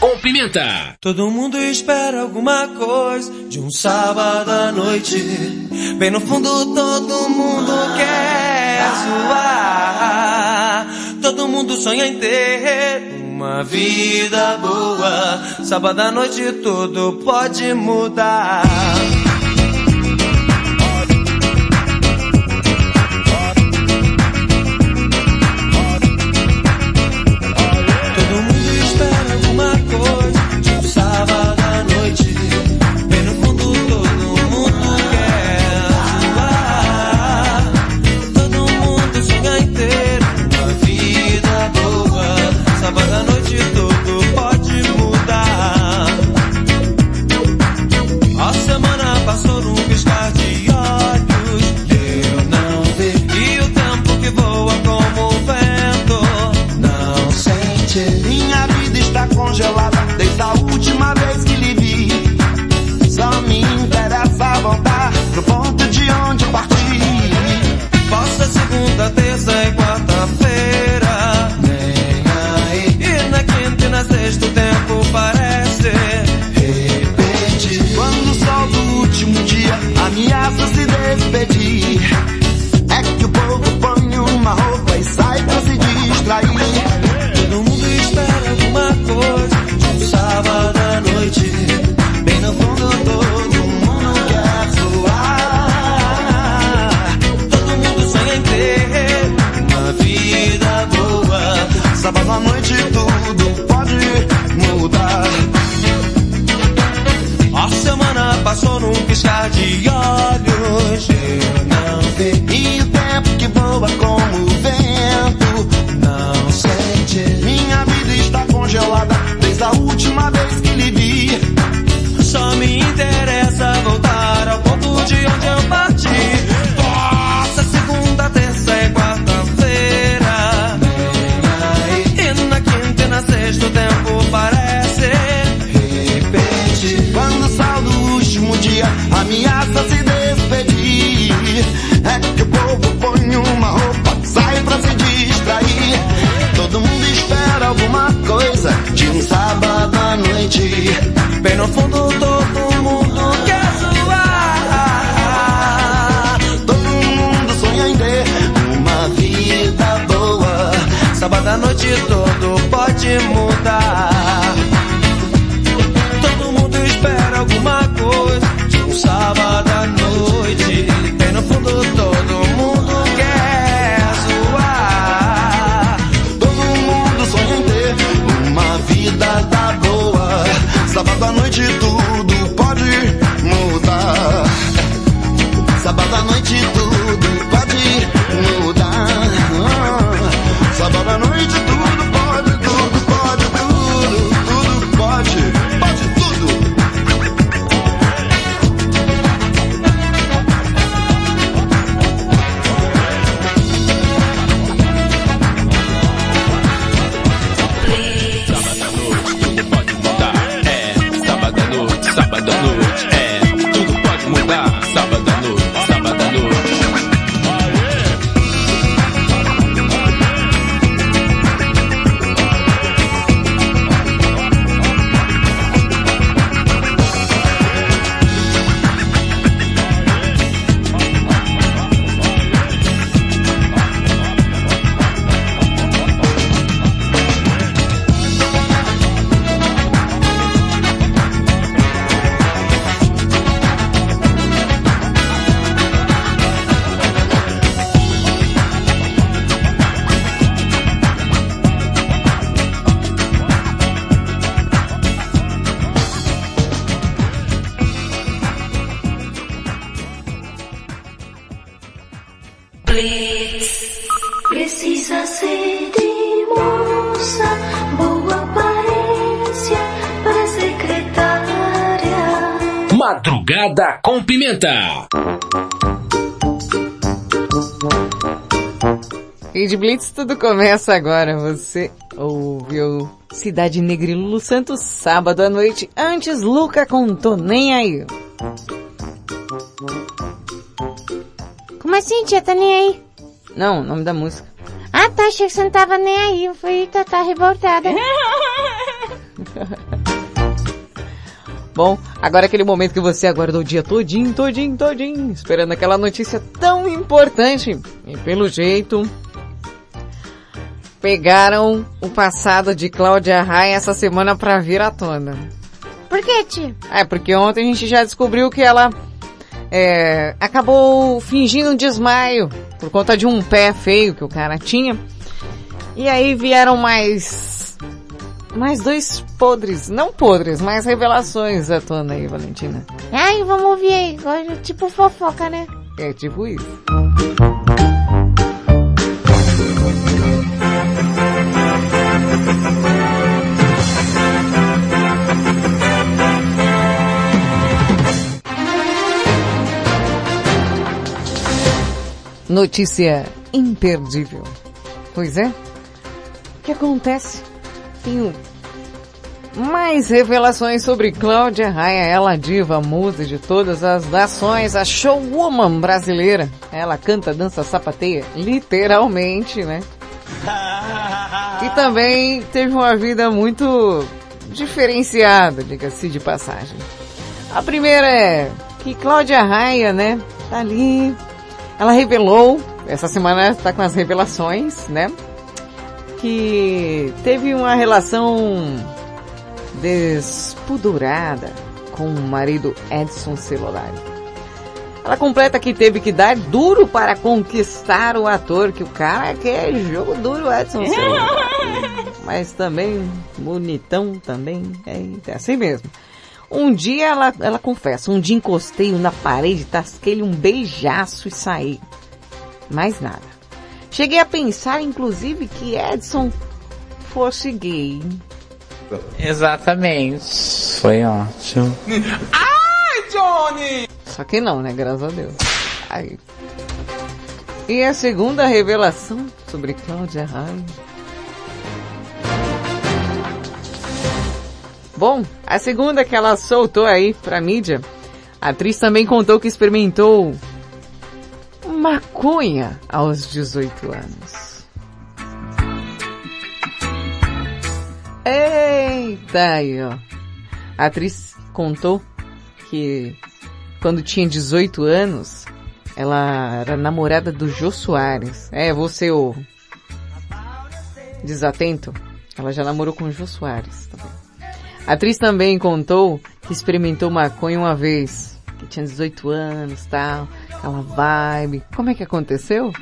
Speaker 11: Com
Speaker 13: Pimenta.
Speaker 22: Todo mundo espera alguma coisa de um sábado à noite. Bem no fundo, todo mundo quer zoar. Todo mundo sonha em ter uma vida boa. Sábado à noite, tudo pode mudar. de onde eu
Speaker 23: parti.
Speaker 22: Força, segunda, terça e quarta-feira. E na quinta e na sexta o tempo parece.
Speaker 23: Repete. Quando sai do último dia, ameaça se despedir. É que o povo põe uma roupa, sai pra se distrair.
Speaker 22: Todo mundo espera alguma coisa de um sábado à noite.
Speaker 23: Bem no fundo do noite
Speaker 24: todo
Speaker 22: pode mudar.
Speaker 1: Pimenta.
Speaker 3: Rede Blitz, tudo começa agora. Você ouviu Cidade Negra e Lulu Santos, sábado à noite. Antes, Luca contou nem aí.
Speaker 6: Como assim, tia? Tá nem aí?
Speaker 3: Não, nome da música.
Speaker 6: Ah, tá. Achei que você não tava nem aí. Eu falei, tá, tá revoltada. <laughs>
Speaker 3: Bom, agora aquele momento que você aguardou o dia todinho, todinho, todinho, esperando aquela notícia tão importante. E pelo jeito, pegaram o passado de Cláudia Raia essa semana pra vir à tona.
Speaker 6: Por que, tia?
Speaker 3: É, porque ontem a gente já descobriu que ela é, acabou fingindo um desmaio por conta de um pé feio que o cara tinha. E aí vieram mais mais dois podres, não podres, mas revelações à tona aí, Valentina.
Speaker 6: Ai, vamos ouvir aí. Agora, Tipo fofoca, né?
Speaker 3: É tipo isso. Notícia imperdível. Pois é. O que acontece? Tenho mais revelações sobre Cláudia Raia, ela diva, musa de todas as nações, a showwoman brasileira. Ela canta, dança, sapateia, literalmente, né? E também teve uma vida muito diferenciada, diga-se de passagem. A primeira é que Cláudia Raia, né, tá ali, ela revelou, essa semana está com as revelações, né, que teve uma relação despudorada com o marido Edson Celulari. Ela completa que teve que dar duro para conquistar o ator, que o cara quer jogo duro, Edson <laughs> Celulari. Mas também bonitão também, é assim mesmo. Um dia ela, ela confessa, um dia encostei na parede, tasquei um beijaço e saí. Mais nada. Cheguei a pensar, inclusive, que Edson fosse gay.
Speaker 25: Exatamente. Foi ótimo. <laughs>
Speaker 3: Ai, Johnny! Só que não, né? Graças a Deus. Ai. E a segunda revelação sobre Cláudia Raia. Bom, a segunda que ela soltou aí pra mídia,
Speaker 26: A atriz também contou que experimentou maconha aos 18 anos. Eita aí, ó. A atriz contou que quando tinha 18 anos, ela era namorada do Jô Soares. É, você o desatento. Ela já namorou com o Jô Soares também. A atriz também contou que experimentou maconha uma vez, tinha 18 anos, tal, aquela vibe. Como é que aconteceu?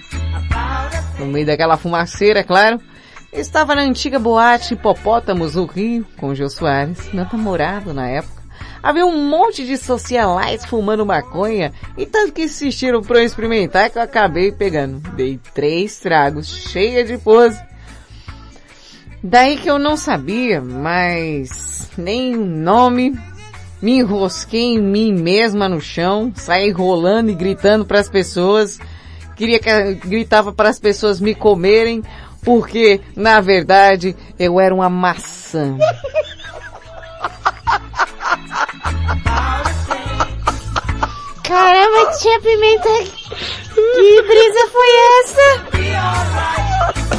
Speaker 26: No meio daquela fumaceira, claro. Estava na antiga boate Hipopótamos, no Rio, com Jô Soares, meu namorado na época. Havia um monte de socialites fumando maconha e tanto que insistiram pra eu experimentar que eu acabei pegando. Dei três tragos, cheia de pose. Daí que eu não sabia, mas nem nome, me enrosquei em mim mesma no chão, saí rolando e gritando para as pessoas, queria que gritava para as pessoas me comerem, porque na verdade eu era uma maçã.
Speaker 6: Caramba, tia Pimenta, que brisa foi essa?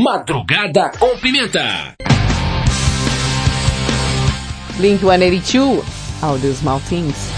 Speaker 13: Madrugada com Pimenta.
Speaker 26: Blink 182, All Those Small Things.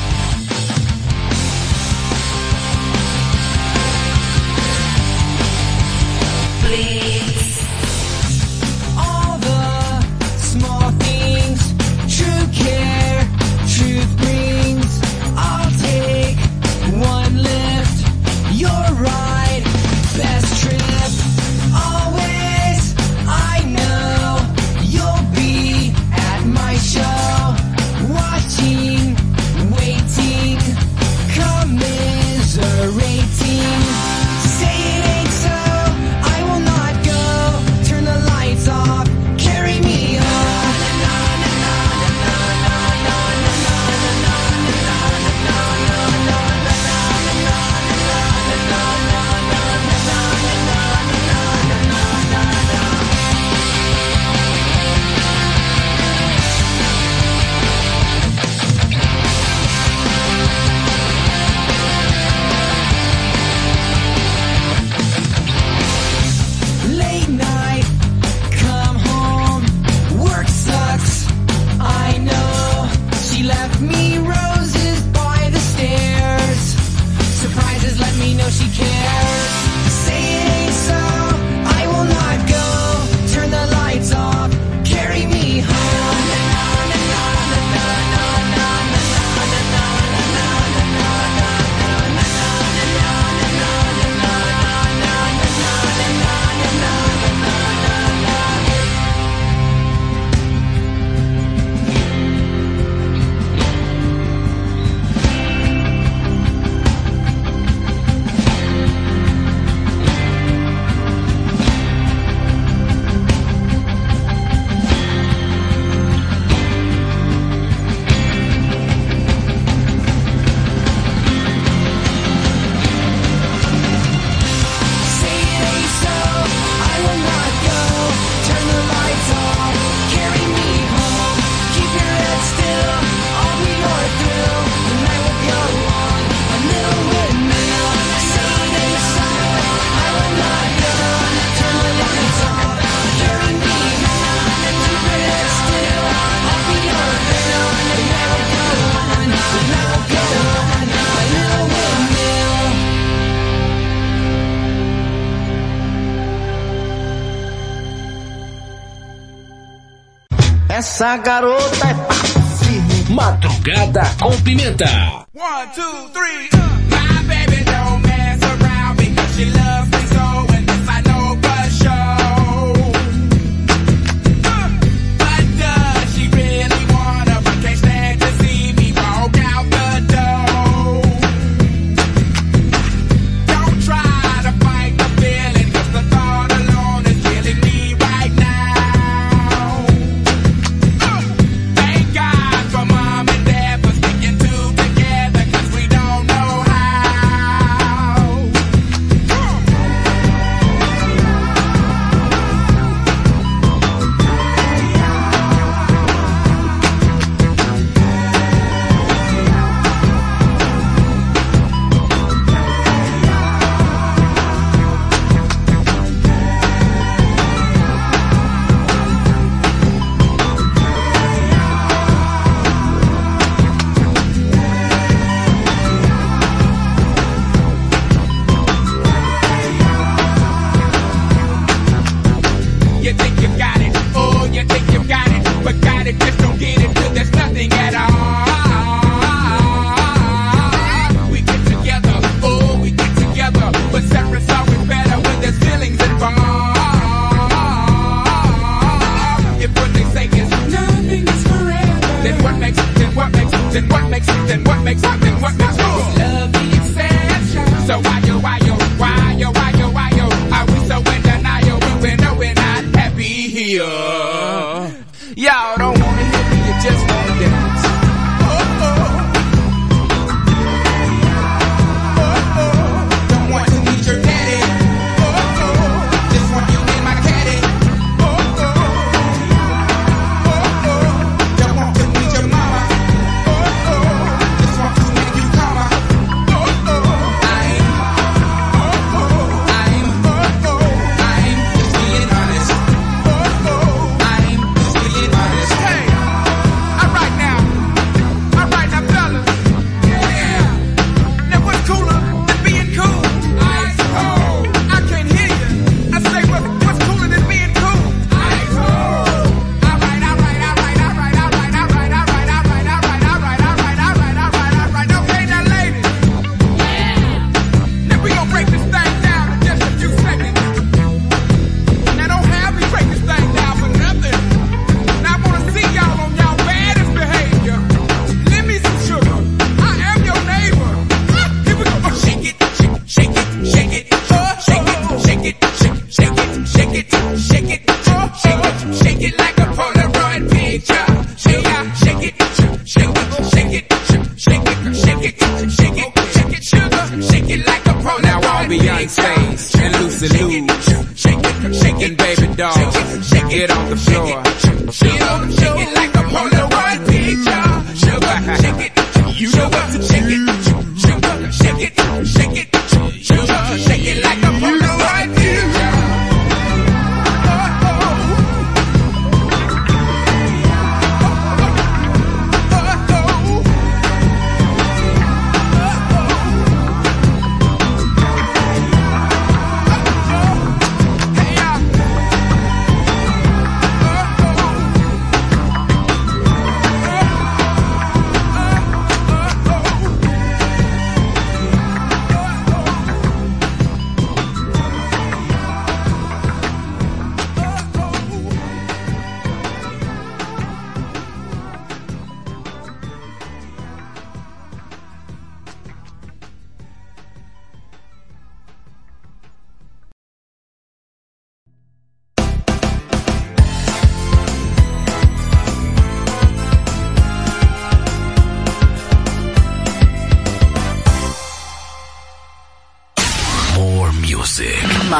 Speaker 13: Essa garota é firme. Madrugada com Pimenta.
Speaker 27: One, two, three. My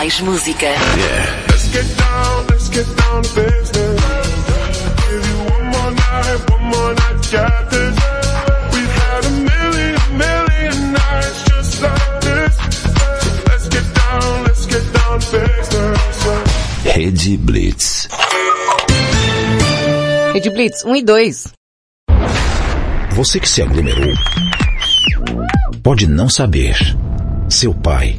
Speaker 28: Mais música.
Speaker 29: Yeah.
Speaker 15: Let's get down, let's get down to business. Give you one more night, one more night, got this. We've had a million, million nights just like this. So let's get down, let's get down to business.
Speaker 16: Rede Blitz.
Speaker 3: Rede Blitz 1 e 2.
Speaker 16: Você que se aglomerou pode não saber. Seu pai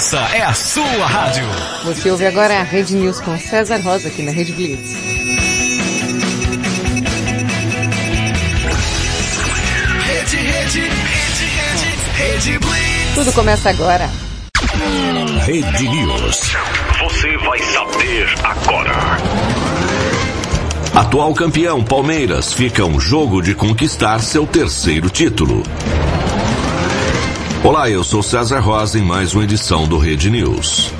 Speaker 29: Essa é a sua rádio.
Speaker 3: Você ouve agora a Rede News com César Rosa aqui na Rede Blitz.
Speaker 29: Rede, rede, rede, rede, rede Blitz.
Speaker 3: Tudo começa agora.
Speaker 29: Rede News. Você vai saber agora.
Speaker 30: Atual campeão Palmeiras fica um jogo de conquistar seu terceiro título. Olá, eu sou César Rosa em mais uma edição do Rede News.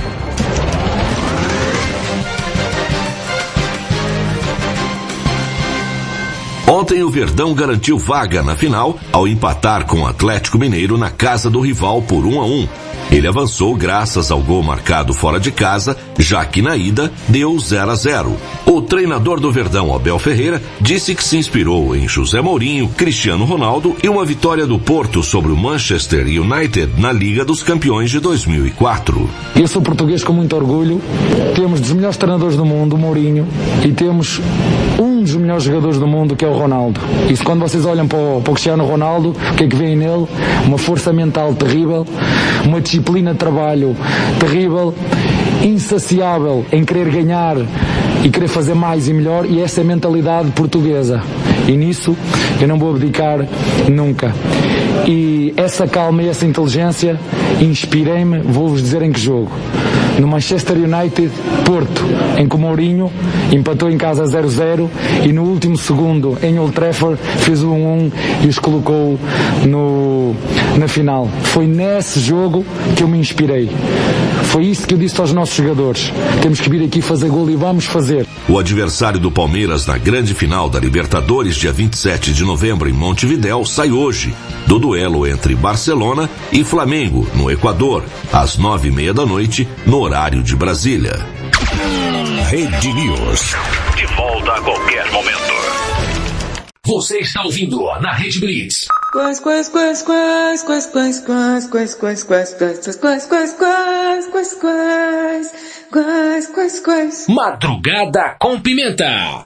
Speaker 30: Ontem o Verdão garantiu vaga na final ao empatar com o Atlético Mineiro na casa do rival por 1 a 1. Ele avançou graças ao gol marcado fora de casa, já que na ida deu 0 a 0. O treinador do Verdão, Abel Ferreira, disse que se inspirou em José Mourinho, Cristiano Ronaldo e uma vitória do Porto sobre o Manchester United na Liga dos Campeões de 2004.
Speaker 31: Eu sou português com muito orgulho. Temos dos melhores treinadores do mundo, Mourinho, e temos um dos melhores jogadores do mundo, que é o Ronaldo. E se quando vocês olham para o, para o Cristiano Ronaldo, o que é que veem nele? Uma força mental terrível, uma disciplina de trabalho terrível, insaciável em querer ganhar e querer fazer mais e melhor, e essa é a mentalidade portuguesa. E nisso eu não vou abdicar nunca. E essa calma e essa inteligência inspirei-me, vou-vos dizer em que jogo. No Manchester United, Porto, em que o Mourinho empatou em casa 0-0 e no último segundo, em Old Trafford, fez o 1-1 e os colocou no, na final. Foi nesse jogo que eu me inspirei. Foi isso que eu disse aos nossos jogadores. Temos que vir aqui fazer gol e vamos fazer.
Speaker 30: O adversário do Palmeiras na grande final da Libertadores, dia 27 de novembro, em Montevidéu, sai hoje, do duelo entre Barcelona e Flamengo, no Equador, às nove e meia da noite, no horário de Brasília.
Speaker 29: Rede News. De volta a qualquer momento.
Speaker 32: Você está ouvindo na Rede Blitz.
Speaker 3: Quais, quais, quais, quais, quais, quais, quais, quais, quais, quais, quais, quais, quais, quais, quais, quais, quais, quais, quais, quais.
Speaker 32: Madrugada com Pimenta.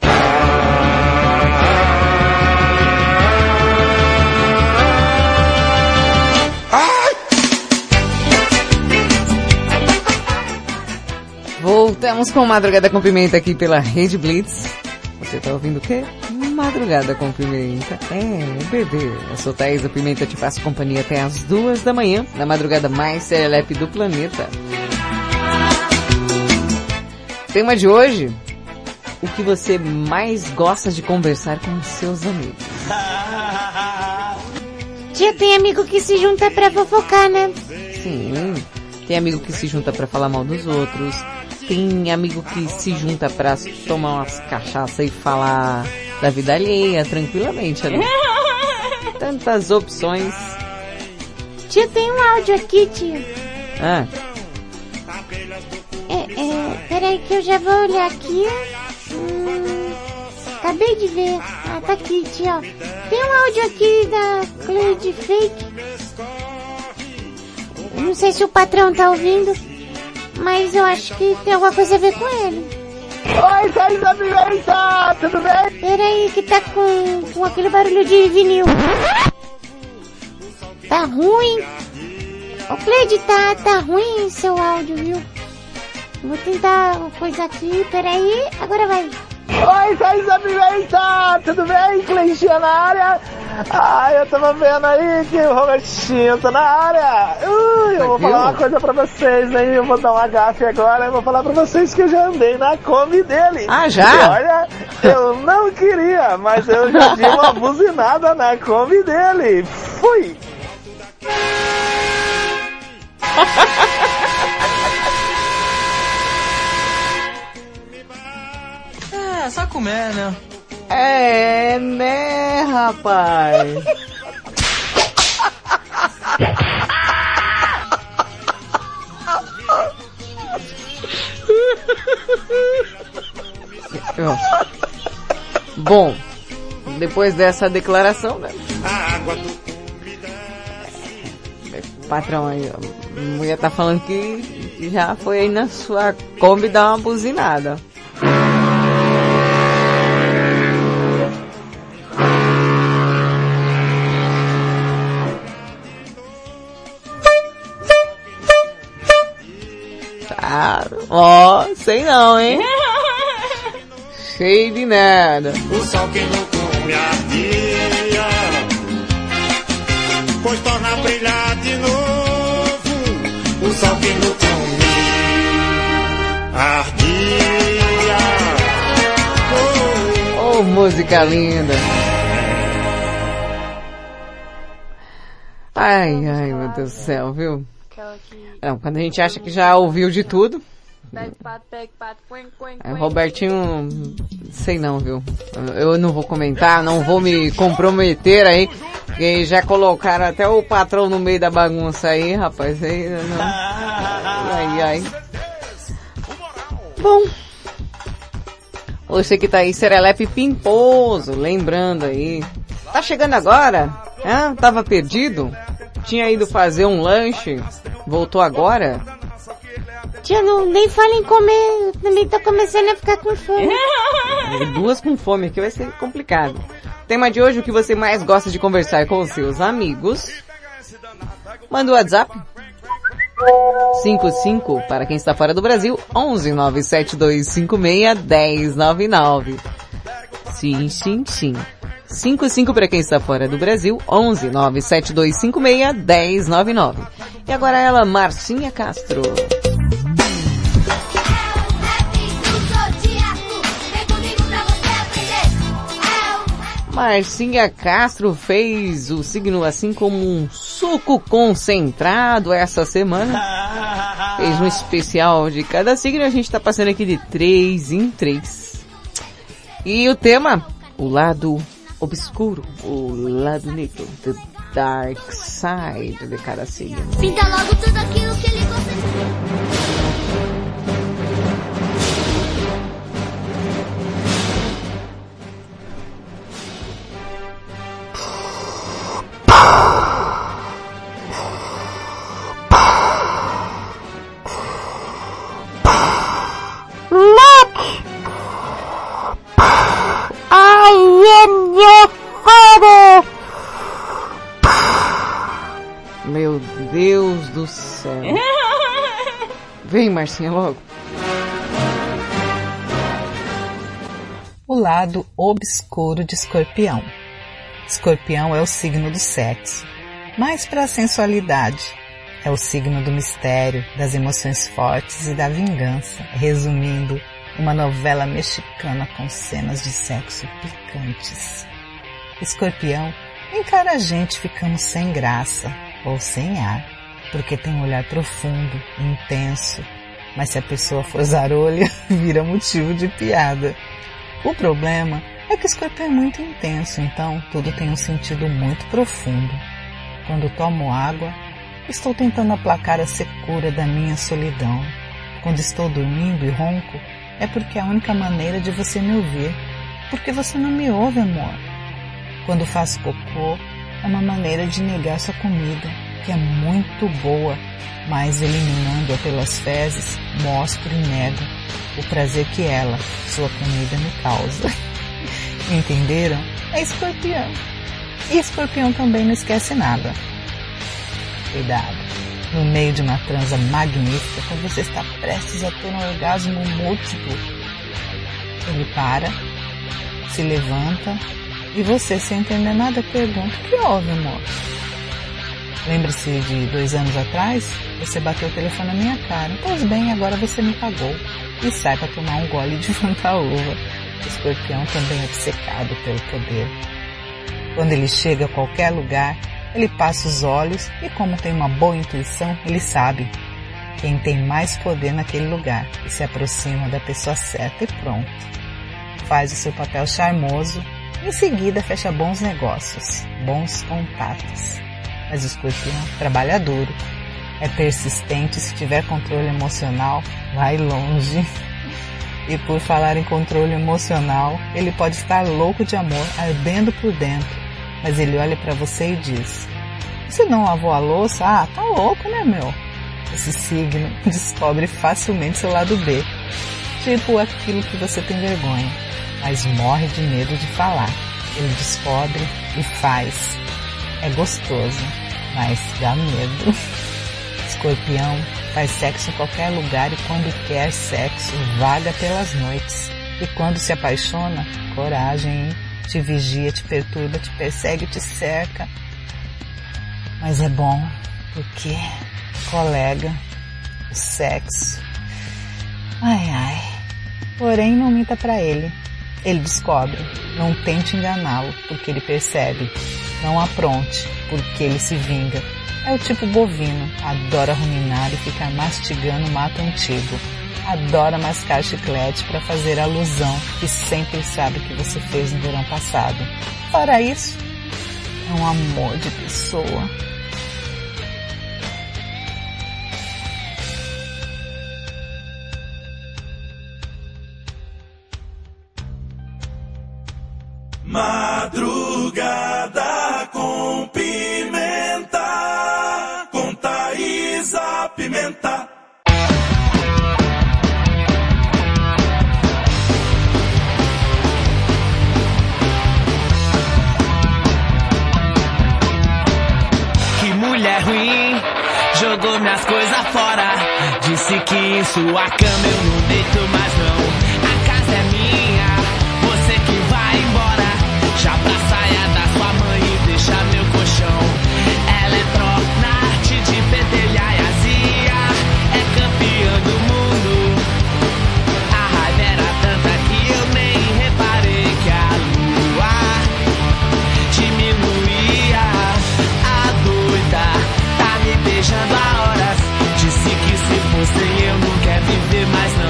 Speaker 3: Voltamos com Madrugada com Pimenta aqui pela Rede Blitz. Você tá ouvindo o quê? Madrugada com Pimenta. É, bebê. Eu sou Thaís, a Pimenta te faço companhia até as duas da manhã, na madrugada mais serelepe do planeta. Tema de hoje, o que você mais gosta de conversar com seus amigos.
Speaker 6: Tia, tem amigo que se junta pra fofocar, né?
Speaker 3: Sim, tem amigo que se junta pra falar mal dos outros, tem amigo que se junta pra tomar umas cachaça e falar da vida alheia tranquilamente ali. <laughs> Tantas opções.
Speaker 6: Tia, tem um áudio aqui, tia.
Speaker 3: Ah,
Speaker 6: É, é, peraí que eu já vou olhar aqui. Hum, acabei de ver. Ah, tá aqui, tia. ó. Tem um áudio aqui da Cleide Fake. Não sei se o patrão tá ouvindo, mas eu acho que tem alguma coisa a ver com ele.
Speaker 33: Oi, Thaís da Pimenta, tudo bem?
Speaker 6: Peraí que tá com, com aquele barulho de vinil. Tá ruim. Ô Cleide, tá, tá ruim seu áudio, viu? Vou tentar coisa aqui, peraí, agora vai.
Speaker 33: Oi, Thaís da Pimenta, tudo bem? Cleitinha na área? Ai, eu tava vendo aí que o Robertinho tá na área. Ui, eu vou
Speaker 3: Viu?
Speaker 33: falar uma coisa pra vocês, hein? Eu vou dar uma gafe agora. Eu vou falar pra vocês que eu já andei na Kombi dele.
Speaker 3: Ah, já?
Speaker 33: E olha, eu não queria, mas eu já dei uma <laughs> buzinada na Kombi dele. Fui! <laughs>
Speaker 28: É, só comer, né?
Speaker 3: É, né, rapaz? <laughs> Bom, depois dessa declaração, né? Patrão aí, ó. A mulher tá falando que que já foi aí na sua Kombi dar uma buzinada. Sei não, hein? <laughs> Cheio de nada.
Speaker 1: O sol que no come ardia, pois torna a brilhar de novo. O sol que no come ardia.
Speaker 3: Oh, música linda. Ai, ai, meu Deus do céu, viu? Não, quando a gente acha que já ouviu de tudo. É, Robertinho, sei não, viu? Eu não vou comentar, não vou me comprometer aí, porque já colocaram até o patrão no meio da bagunça aí, rapaz, aí não. Ai, ai. Bom, você que tá aí, Serelepe Pimposo, lembrando aí. Tá chegando agora? Hã? Tava perdido? Tinha ido fazer um lanche? Voltou agora?
Speaker 6: Tia, não, nem fala em comer, eu também tô começando a ficar com fome. <laughs>
Speaker 3: Duas com fome aqui vai ser complicado. Tema de hoje, o que você mais gosta de conversar com os seus amigos? Manda o WhatsApp. 55 para quem está fora do Brasil, 11 97256 1099. Sim, sim, sim. 55 para quem está fora do Brasil, 11 97256 1099. E agora ela, Marcinha Castro. Marcinha Castro fez o signo assim como um suco concentrado essa semana. <laughs> Fez um especial de cada signo e a gente tá passando aqui de três em três. E o tema, o lado obscuro, o lado negro, the dark side de cada signo.
Speaker 6: Pinta logo tudo aquilo que ele gosta de
Speaker 1: Look! I am your father!
Speaker 3: Meu Deus do céu. <laughs> Vem, Marcinha, logo.
Speaker 20: O lado obscuro de Escorpião. Escorpião é o signo do sexo, mais para a sensualidade. É o signo do mistério, das emoções fortes e da vingança. Resumindo, uma novela mexicana com cenas de sexo picantes. Escorpião encara a gente ficando sem graça ou sem ar, porque tem um olhar profundo intenso. Mas se a pessoa for zarolha, <laughs> vira motivo de piada. O problema é que o escorpião é muito intenso, então tudo tem um sentido muito profundo. Quando tomo água, estou tentando aplacar a secura da minha solidão. Quando estou dormindo e ronco, é porque é a única maneira de você me ouvir. Porque você não me ouve, amor. Quando faço cocô, é uma maneira de negar sua comida, que é muito boa, mas eliminando-a pelas fezes, mostro e nego o prazer que ela, sua comida, me causa. <laughs> Entenderam? É escorpião. E escorpião também não esquece nada. Cuidado. No meio de uma transa magnífica, quando você está prestes a ter um orgasmo múltiplo, ele para, se levanta e você, sem entender nada, pergunta: O que houve, amor? Lembra-se de dois anos atrás? Você bateu o telefone na minha cara. Pois bem, agora você me pagou. E sai para tomar um gole de <laughs> fantaúva. O escorpião também é obcecado pelo poder. Quando ele chega a qualquer lugar, ele passa os olhos e, como tem uma boa intuição, ele sabe quem tem mais poder naquele lugar e se aproxima da pessoa certa e pronto. Faz o seu papel charmoso, em seguida fecha bons negócios, bons contatos. Mas o escorpião trabalha duro, é persistente, se tiver controle emocional, vai longe. <laughs> E por falar em controle emocional, ele pode estar louco de amor, ardendo por dentro, mas ele olha para você e diz: Você não lavou a louça? Ah, tá louco, né, meu? Esse signo <laughs> descobre facilmente seu lado B, tipo aquilo que você tem vergonha, mas morre de medo de falar. Ele descobre e faz. É gostoso, mas dá medo. <laughs> Escorpião faz sexo em qualquer lugar e quando quer sexo, vaga pelas noites. E quando se apaixona, coragem, hein? Te vigia, te perturba, te persegue, te cerca. Mas é bom, porque, colega, o sexo. Ai ai. Porém, não minta pra ele. Ele descobre. Não tente enganá-lo, porque ele percebe. Não apronte, porque ele se vinga. É o tipo bovino, adora ruminar e ficar mastigando mato antigo. Adora mascar chiclete para fazer alusão que sempre sabe que você fez no verão passado. Fora isso, é um amor de pessoa.
Speaker 17: Madrugada
Speaker 8: mulher ruim, jogou minhas coisas fora. Disse que em sua cama eu não Sem eu não quer viver mais nada.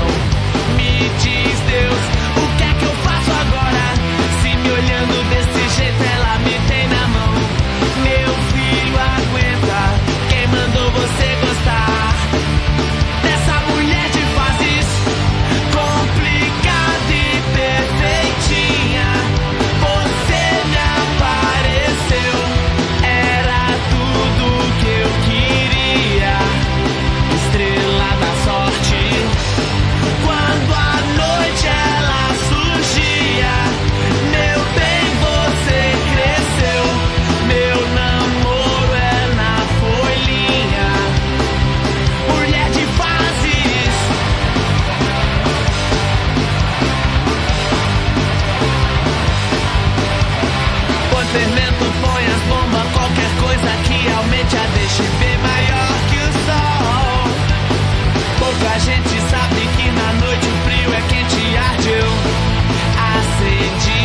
Speaker 8: Gente sabe que na noite o frio é quente arde eu acendi.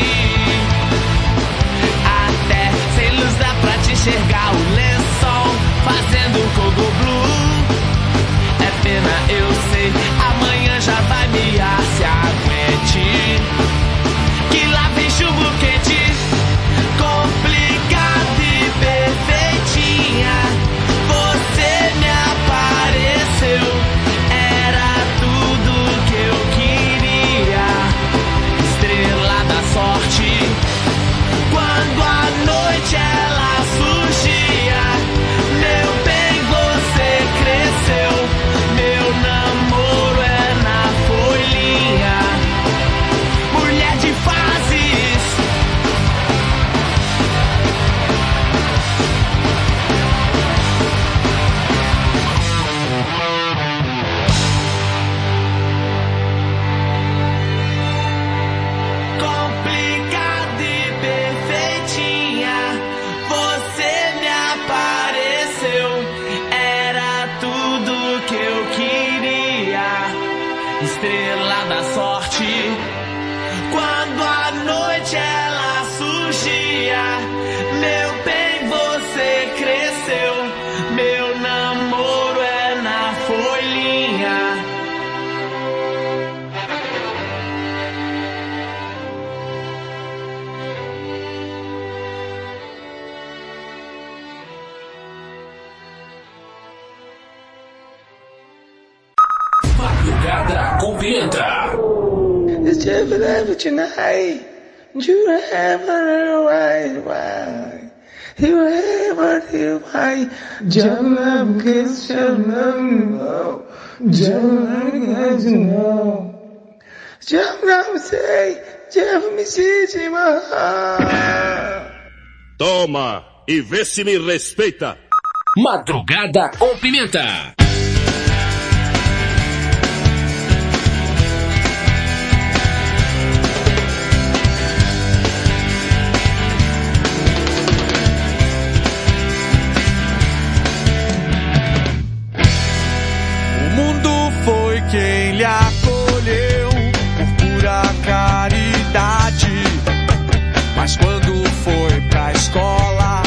Speaker 8: Até sem luz dá pra te enxergar o lençol fazendo cogo blue. É pena, eu sei,
Speaker 1: tonight. You have a right, right. You have a right. Jump, kiss, jump, no. Jump, no. Jump, não sei. Jump, me sente,
Speaker 34: Toma e vê se me respeita.
Speaker 13: Madrugada com Pimenta.
Speaker 32: Mas quando foi pra escola,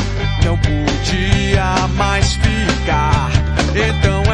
Speaker 32: não podia mais ficar. Então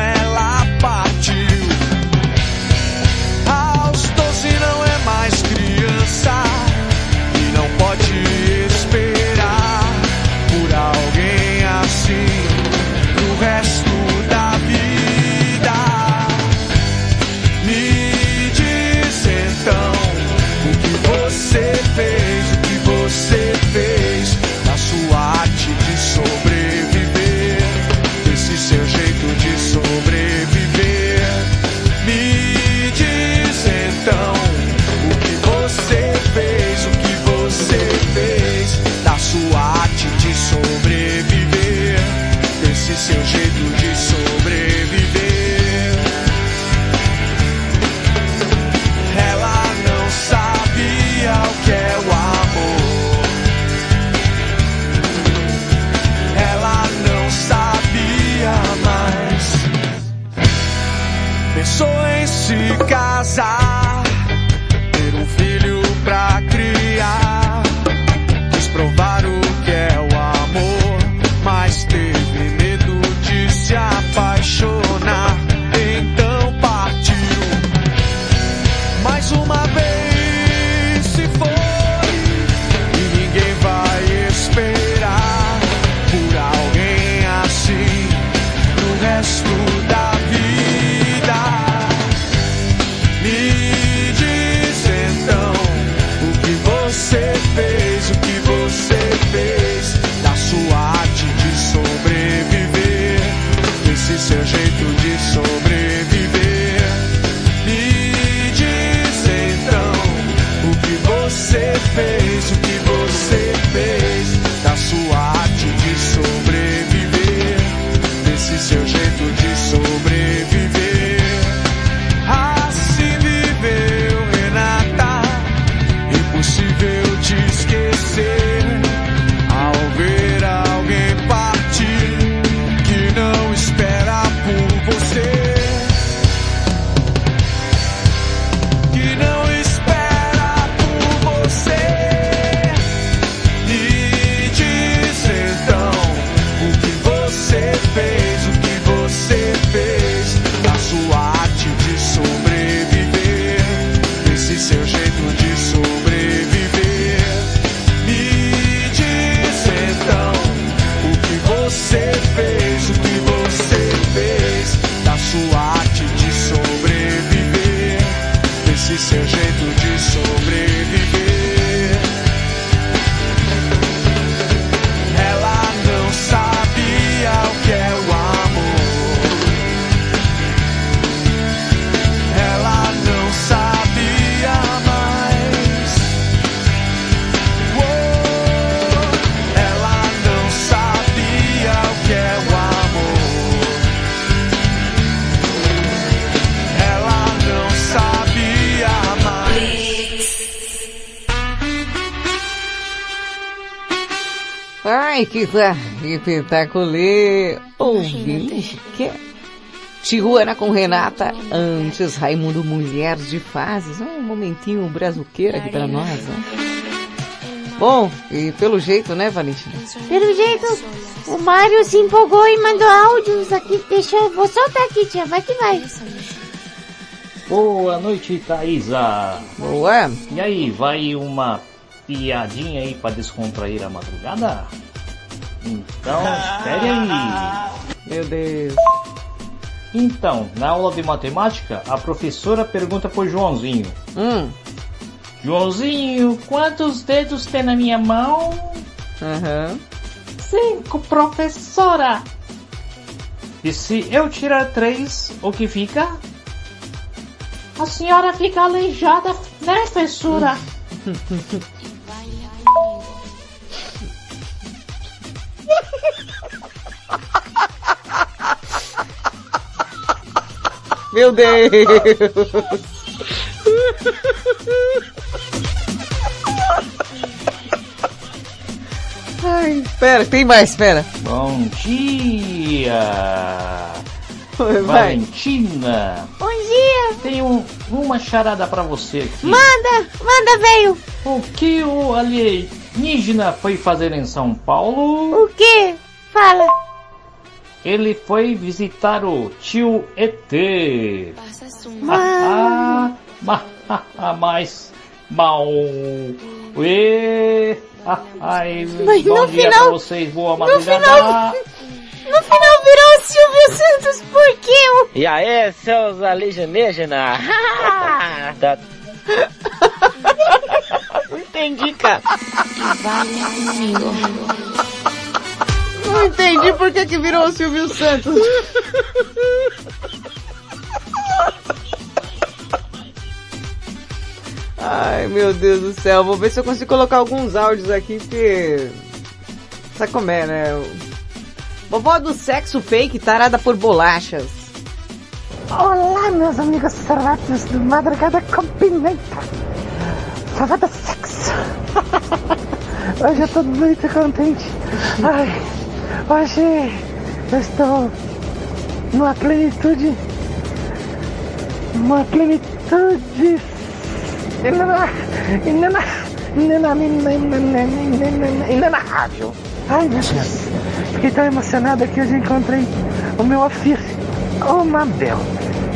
Speaker 15: Que
Speaker 3: tá espetacular. Ouvinte, que Tijuana com Renata, antes Raimundo Mulher de Fases. Um momentinho brazuqueiro aqui pra nós, né? Bom, e pelo jeito, né, Valentina?
Speaker 6: Pelo jeito, o Mário se empolgou e mandou áudios aqui. Deixa eu, vou soltar aqui, tia. Vai que vai.
Speaker 35: Boa noite, Thaisa.
Speaker 3: Boa.
Speaker 35: E aí, vai uma piadinha aí pra descontrair a madrugada? Então, espere aí.
Speaker 3: Meu Deus.
Speaker 35: Então, na aula de matemática, a professora pergunta pro Joãozinho.
Speaker 3: Hum.
Speaker 35: Joãozinho, quantos dedos tem na minha mão?
Speaker 3: Aham.
Speaker 35: Cinco, professora. E se eu tirar três, o que fica? A senhora fica aleijada, né, professora? <laughs>
Speaker 3: Meu Deus! Ai, espera, tem mais, espera.
Speaker 35: Bom dia!
Speaker 3: Vai.
Speaker 35: Valentina!
Speaker 6: Bom dia!
Speaker 35: Tenho uma charada pra você aqui.
Speaker 6: Manda, manda, veio.
Speaker 35: O que o alienígena foi fazer em São Paulo?
Speaker 6: O que? Fala.
Speaker 35: Ele foi visitar o tio ET.
Speaker 6: Ah,
Speaker 35: mas mal. E, ai,
Speaker 6: Mas
Speaker 35: bom
Speaker 6: no
Speaker 35: dia
Speaker 6: final-
Speaker 35: pra vocês, boa
Speaker 6: no
Speaker 35: madrugada.
Speaker 6: final- No final virou o Silvio Santos, por quê? O-
Speaker 36: E aí, seus alienígenas? <laughs> Tá-
Speaker 3: Não entendi, cara.
Speaker 9: Vale comigo.
Speaker 3: Não entendi por que que virou o Silvio Santos. Ai, meu Deus do céu. Vou ver se eu consigo colocar alguns áudios aqui, porque... Sabe como é, né? Vovó do sexo fake tarada por bolachas.
Speaker 33: Olá, meus amigos servatos do Madrugada com Pimenta. Do sexo. <laughs> Hoje eu tô muito contente. Ai, hoje eu estou numa plenitude. Uma plenitude. inena- inena- inena- inena- inena- inena- Inenarrável. Ai, meu Deus. Fiquei tão emocionado que hoje encontrei o meu afir. Ô, Mabel.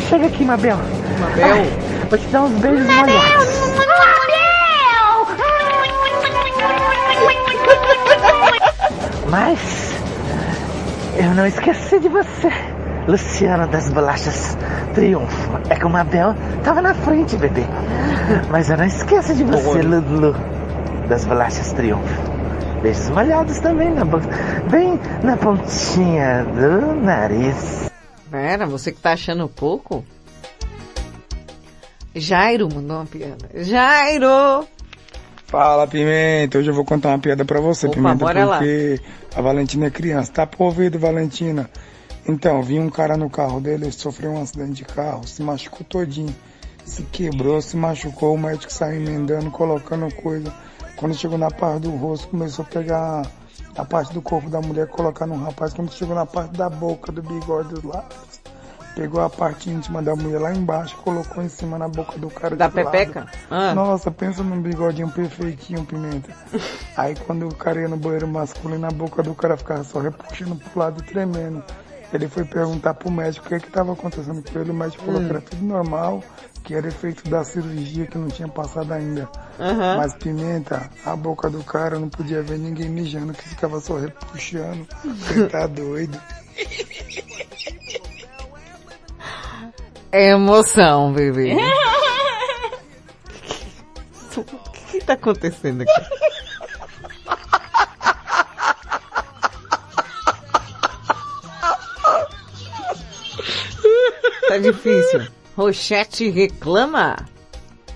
Speaker 33: Chega aqui, Mabel.
Speaker 3: Mabel.
Speaker 33: Ai, vou te dar uns beijos molhados. Mas eu não esqueci de você, Luciano das Bolachas Triunfo. É que o Mabel tava na frente, bebê. Mas eu não esqueço de você, Lulu das Bolachas Triunfo. Beijos molhados também na boca, bem na pontinha do nariz.
Speaker 3: Pera, você que tá achando pouco? Jairo mandou uma piada. Jairo!
Speaker 37: Fala, Pimenta. Hoje eu vou contar uma piada pra você,
Speaker 3: Opa,
Speaker 37: Pimenta,
Speaker 3: bora lá.
Speaker 37: porque a Valentina é criança. Tá pro ouvido, Valentina. Então, vi um cara no carro dele, ele sofreu um acidente de carro, se machucou todinho. Se quebrou, se machucou, o médico saiu emendando, colocando coisa. Quando chegou na parte do rosto, começou a pegar a parte do corpo da mulher, colocar no rapaz. Quando chegou na parte da boca, do bigode, dos lábios, pegou a parte íntima da mulher lá embaixo, colocou em cima na boca do cara
Speaker 3: Da pepeca? Ah.
Speaker 37: Nossa, pensa num bigodinho perfeitinho, Pimenta. <laughs> Aí quando o cara ia no banheiro masculino, a boca do cara ficava só repuxando pro lado e tremendo. Ele foi perguntar pro médico o que que tava acontecendo com ele, o médico falou
Speaker 3: Hum.
Speaker 37: que era tudo normal, que era efeito da cirurgia que não tinha passado ainda.
Speaker 3: Aham.
Speaker 37: Mas Pimenta, a boca do cara não podia ver ninguém mijando, que ficava só repuxando. Ele tá doido. <laughs>
Speaker 3: É emoção, bebê.
Speaker 38: O que que tá acontecendo aqui? Tá difícil. Rochete reclama.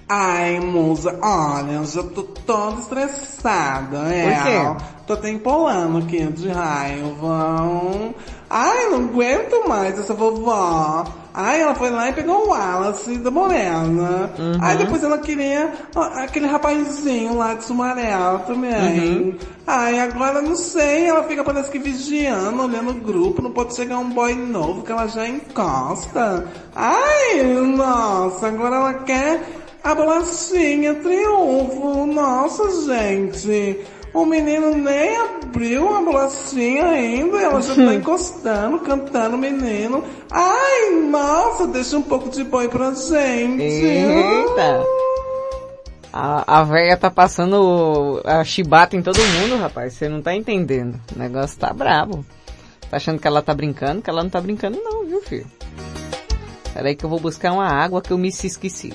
Speaker 3: Ai, musa, olha, eu já tô toda estressada, é.
Speaker 38: Por quê?
Speaker 3: Tô até empolando aqui de raiva. Ai, não aguento mais essa vovó. Ai, ela foi lá e pegou o Wallace da Morena.
Speaker 38: Uhum.
Speaker 3: Aí depois ela queria aquele rapazinho lá de Sumaré também.
Speaker 38: Uhum.
Speaker 3: Ai, agora não sei, ela fica parece que vigiando, olhando o grupo, não pode chegar um boy novo que ela já encosta. Ai, nossa, agora ela quer a bolachinha triunfo. Nossa, gente. O menino nem abriu a bolachinha ainda, ela já tá <laughs> encostando, cantando menino. Ai, nossa, deixa um pouco de boi pra gente.
Speaker 38: Eita! A, a véia tá passando a chibata em todo mundo, rapaz. Você não tá entendendo. O negócio tá brabo. Tá achando que ela tá brincando? Que ela não tá brincando não, viu, filho? Pera aí que eu vou buscar uma água que eu me esqueci.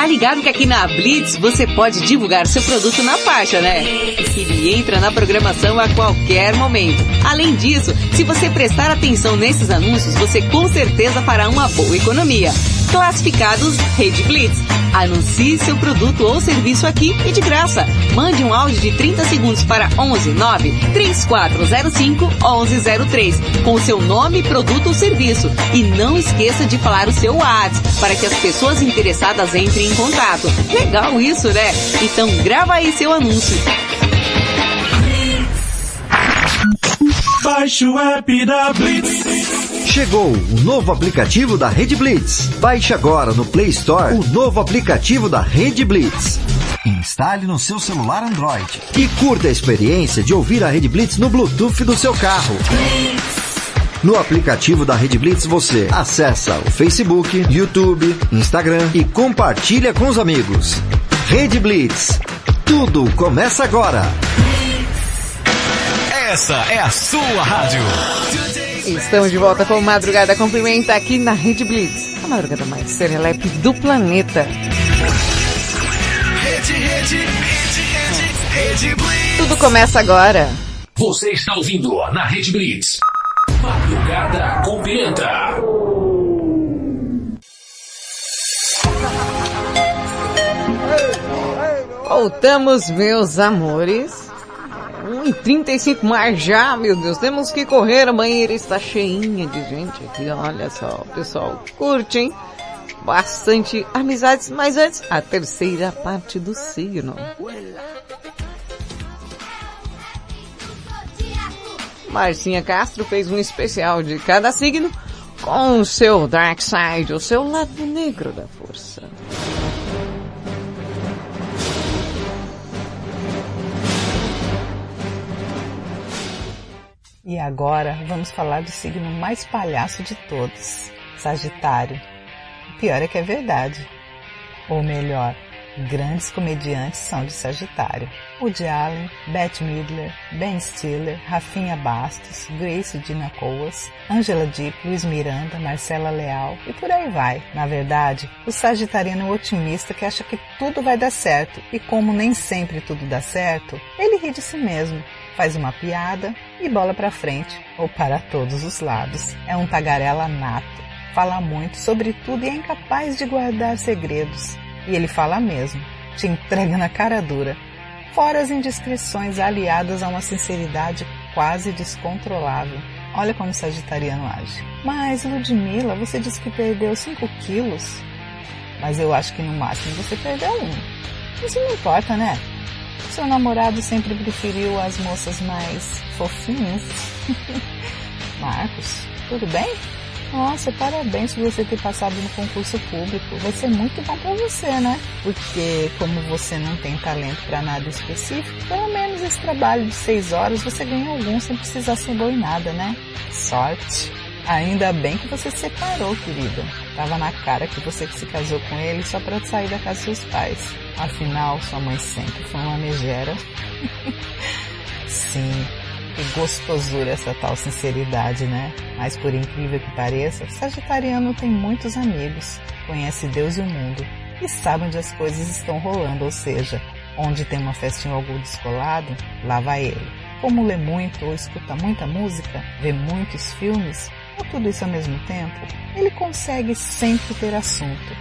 Speaker 3: Tá ligado que aqui na Blitz você pode divulgar seu produto na faixa, né? Ele entra na programação a qualquer momento. Além disso, se você prestar atenção nesses anúncios, você com certeza fará uma boa economia. Classificados Rede Blitz. Anuncie seu produto ou serviço aqui e de graça. Mande um áudio de 30 segundos para 11 9 3405 1103 com seu nome, produto ou serviço. E não esqueça de falar o seu WhatsApp para que as pessoas interessadas entrem em contato. Legal isso, né? Então grava aí seu anúncio.
Speaker 17: Baixe o app da Blitz.
Speaker 18: Chegou o novo aplicativo da Rede Blitz. Baixe agora no Play Store o novo aplicativo da Rede Blitz. Instale no seu celular Android e curta a experiência de ouvir a Rede Blitz no Bluetooth do seu carro. No aplicativo da Rede Blitz você acessa o Facebook, YouTube, Instagram e compartilha com os amigos. Rede Blitz. Tudo começa agora.
Speaker 13: Essa é a sua rádio.
Speaker 3: Estamos de volta com Madrugada Cumprimenta aqui na Rede Blitz. A madrugada mais serelepe do planeta.
Speaker 13: Rede, rede, rede, rede, Blitz.
Speaker 3: Tudo começa agora.
Speaker 13: Você está ouvindo na Rede Blitz. Madrugada com Pimenta.
Speaker 3: Voltamos, meus amores. 1 e 35 mais já, meu Deus. Temos que correr. A banheira está cheinha de gente aqui. Olha só, o pessoal curte, hein? Bastante amizades. Mas antes, a terceira parte do signo. Marcinha Castro fez um especial de cada signo com o seu Dark Side, o seu lado negro da força.
Speaker 20: E agora vamos falar do signo mais palhaço de todos, Sagitário. Pior é que é verdade. Ou melhor, grandes comediantes são de Sagitário. Woody Allen, Bette Midler, Ben Stiller, Rafinha Bastos, Grace Dina Coas, Angela Deep, Luiz Miranda, Marcela Leal e por aí vai. Na verdade, o sagitariano é um otimista que acha que tudo vai dar certo e como nem sempre tudo dá certo, ele ri de si mesmo, faz uma piada e bola para frente ou para todos os lados. É um tagarela nato, fala muito sobre tudo e é incapaz de guardar segredos. E ele fala mesmo, te entrega na cara dura. Fora as indiscrições aliadas a uma sinceridade quase descontrolável. Olha como o sagitariano age. Mas, Ludmilla, você disse que perdeu 5 quilos. Mas eu acho que no máximo você perdeu um. Isso não importa, né? Seu namorado sempre preferiu as moças mais fofinhas. <laughs> Marcos, tudo bem? Nossa, parabéns por você ter passado no concurso público. Vai ser muito bom pra você, né? Porque como você não tem talento para nada específico, pelo menos esse trabalho de seis horas você ganha algum sem precisar ser nada, né? Sorte. Ainda bem que você se separou, querida. Tava na cara que você que se casou com ele só para sair da casa dos seus pais. Afinal, sua mãe sempre foi uma megera. <laughs> Sim, que gostosura essa tal sinceridade, né? Mas por incrível que pareça, Sagitariano tem muitos amigos, conhece Deus e o mundo e sabe onde as coisas estão rolando, ou seja, onde tem uma festinha ou algo descolado, lá vai ele. Como lê muito ou escuta muita música, vê muitos filmes, ou tudo isso ao mesmo tempo, ele consegue sempre ter assunto.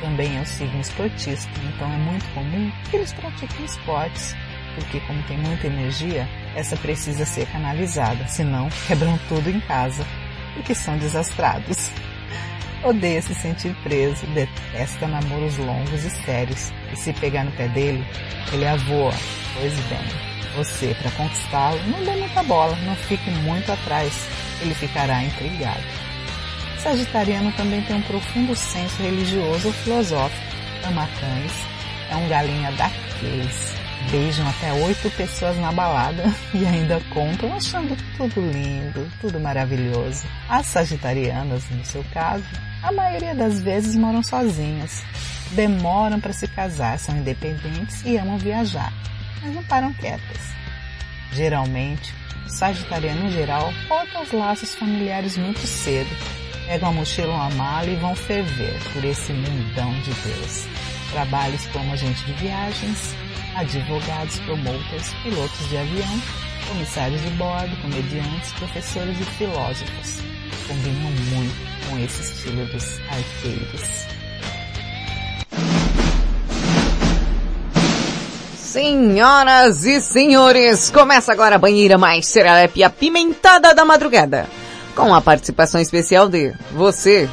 Speaker 20: Também é um signo esportista, então é muito comum que eles pratiquem esportes, porque como tem muita energia, essa precisa ser canalizada, senão quebram tudo em casa, porque são desastrados. <laughs> Odeia se sentir preso, detesta namoros longos e sérios, e se pegar no pé dele, ele avoa. Pois bem, você, para conquistá-lo, não dê muita bola, não fique muito atrás, ele ficará intrigado. Sagitariano também tem um profundo senso religioso ou filosófico, ama cães, é um galinha daqueles. Beijam até oito pessoas na balada <laughs> e ainda contam achando tudo lindo, tudo maravilhoso. As sagitarianas, no seu caso, a maioria das vezes moram sozinhas. Demoram para se casar, são independentes e amam viajar, mas não param quietas. Geralmente, o sagitariano em geral corta os laços familiares muito cedo, pegam a mochila ou a mala e vão ferver por esse mundão de Deus. Trabalhos como agente de viagens, advogados, promoters, pilotos de avião, comissários de bordo, comediantes, professores e filósofos. Combinam muito com esse estilo dos arqueiros.
Speaker 3: Senhoras e senhores, começa agora a banheira mais serelepe apimentada da madrugada. Com a participação especial de você,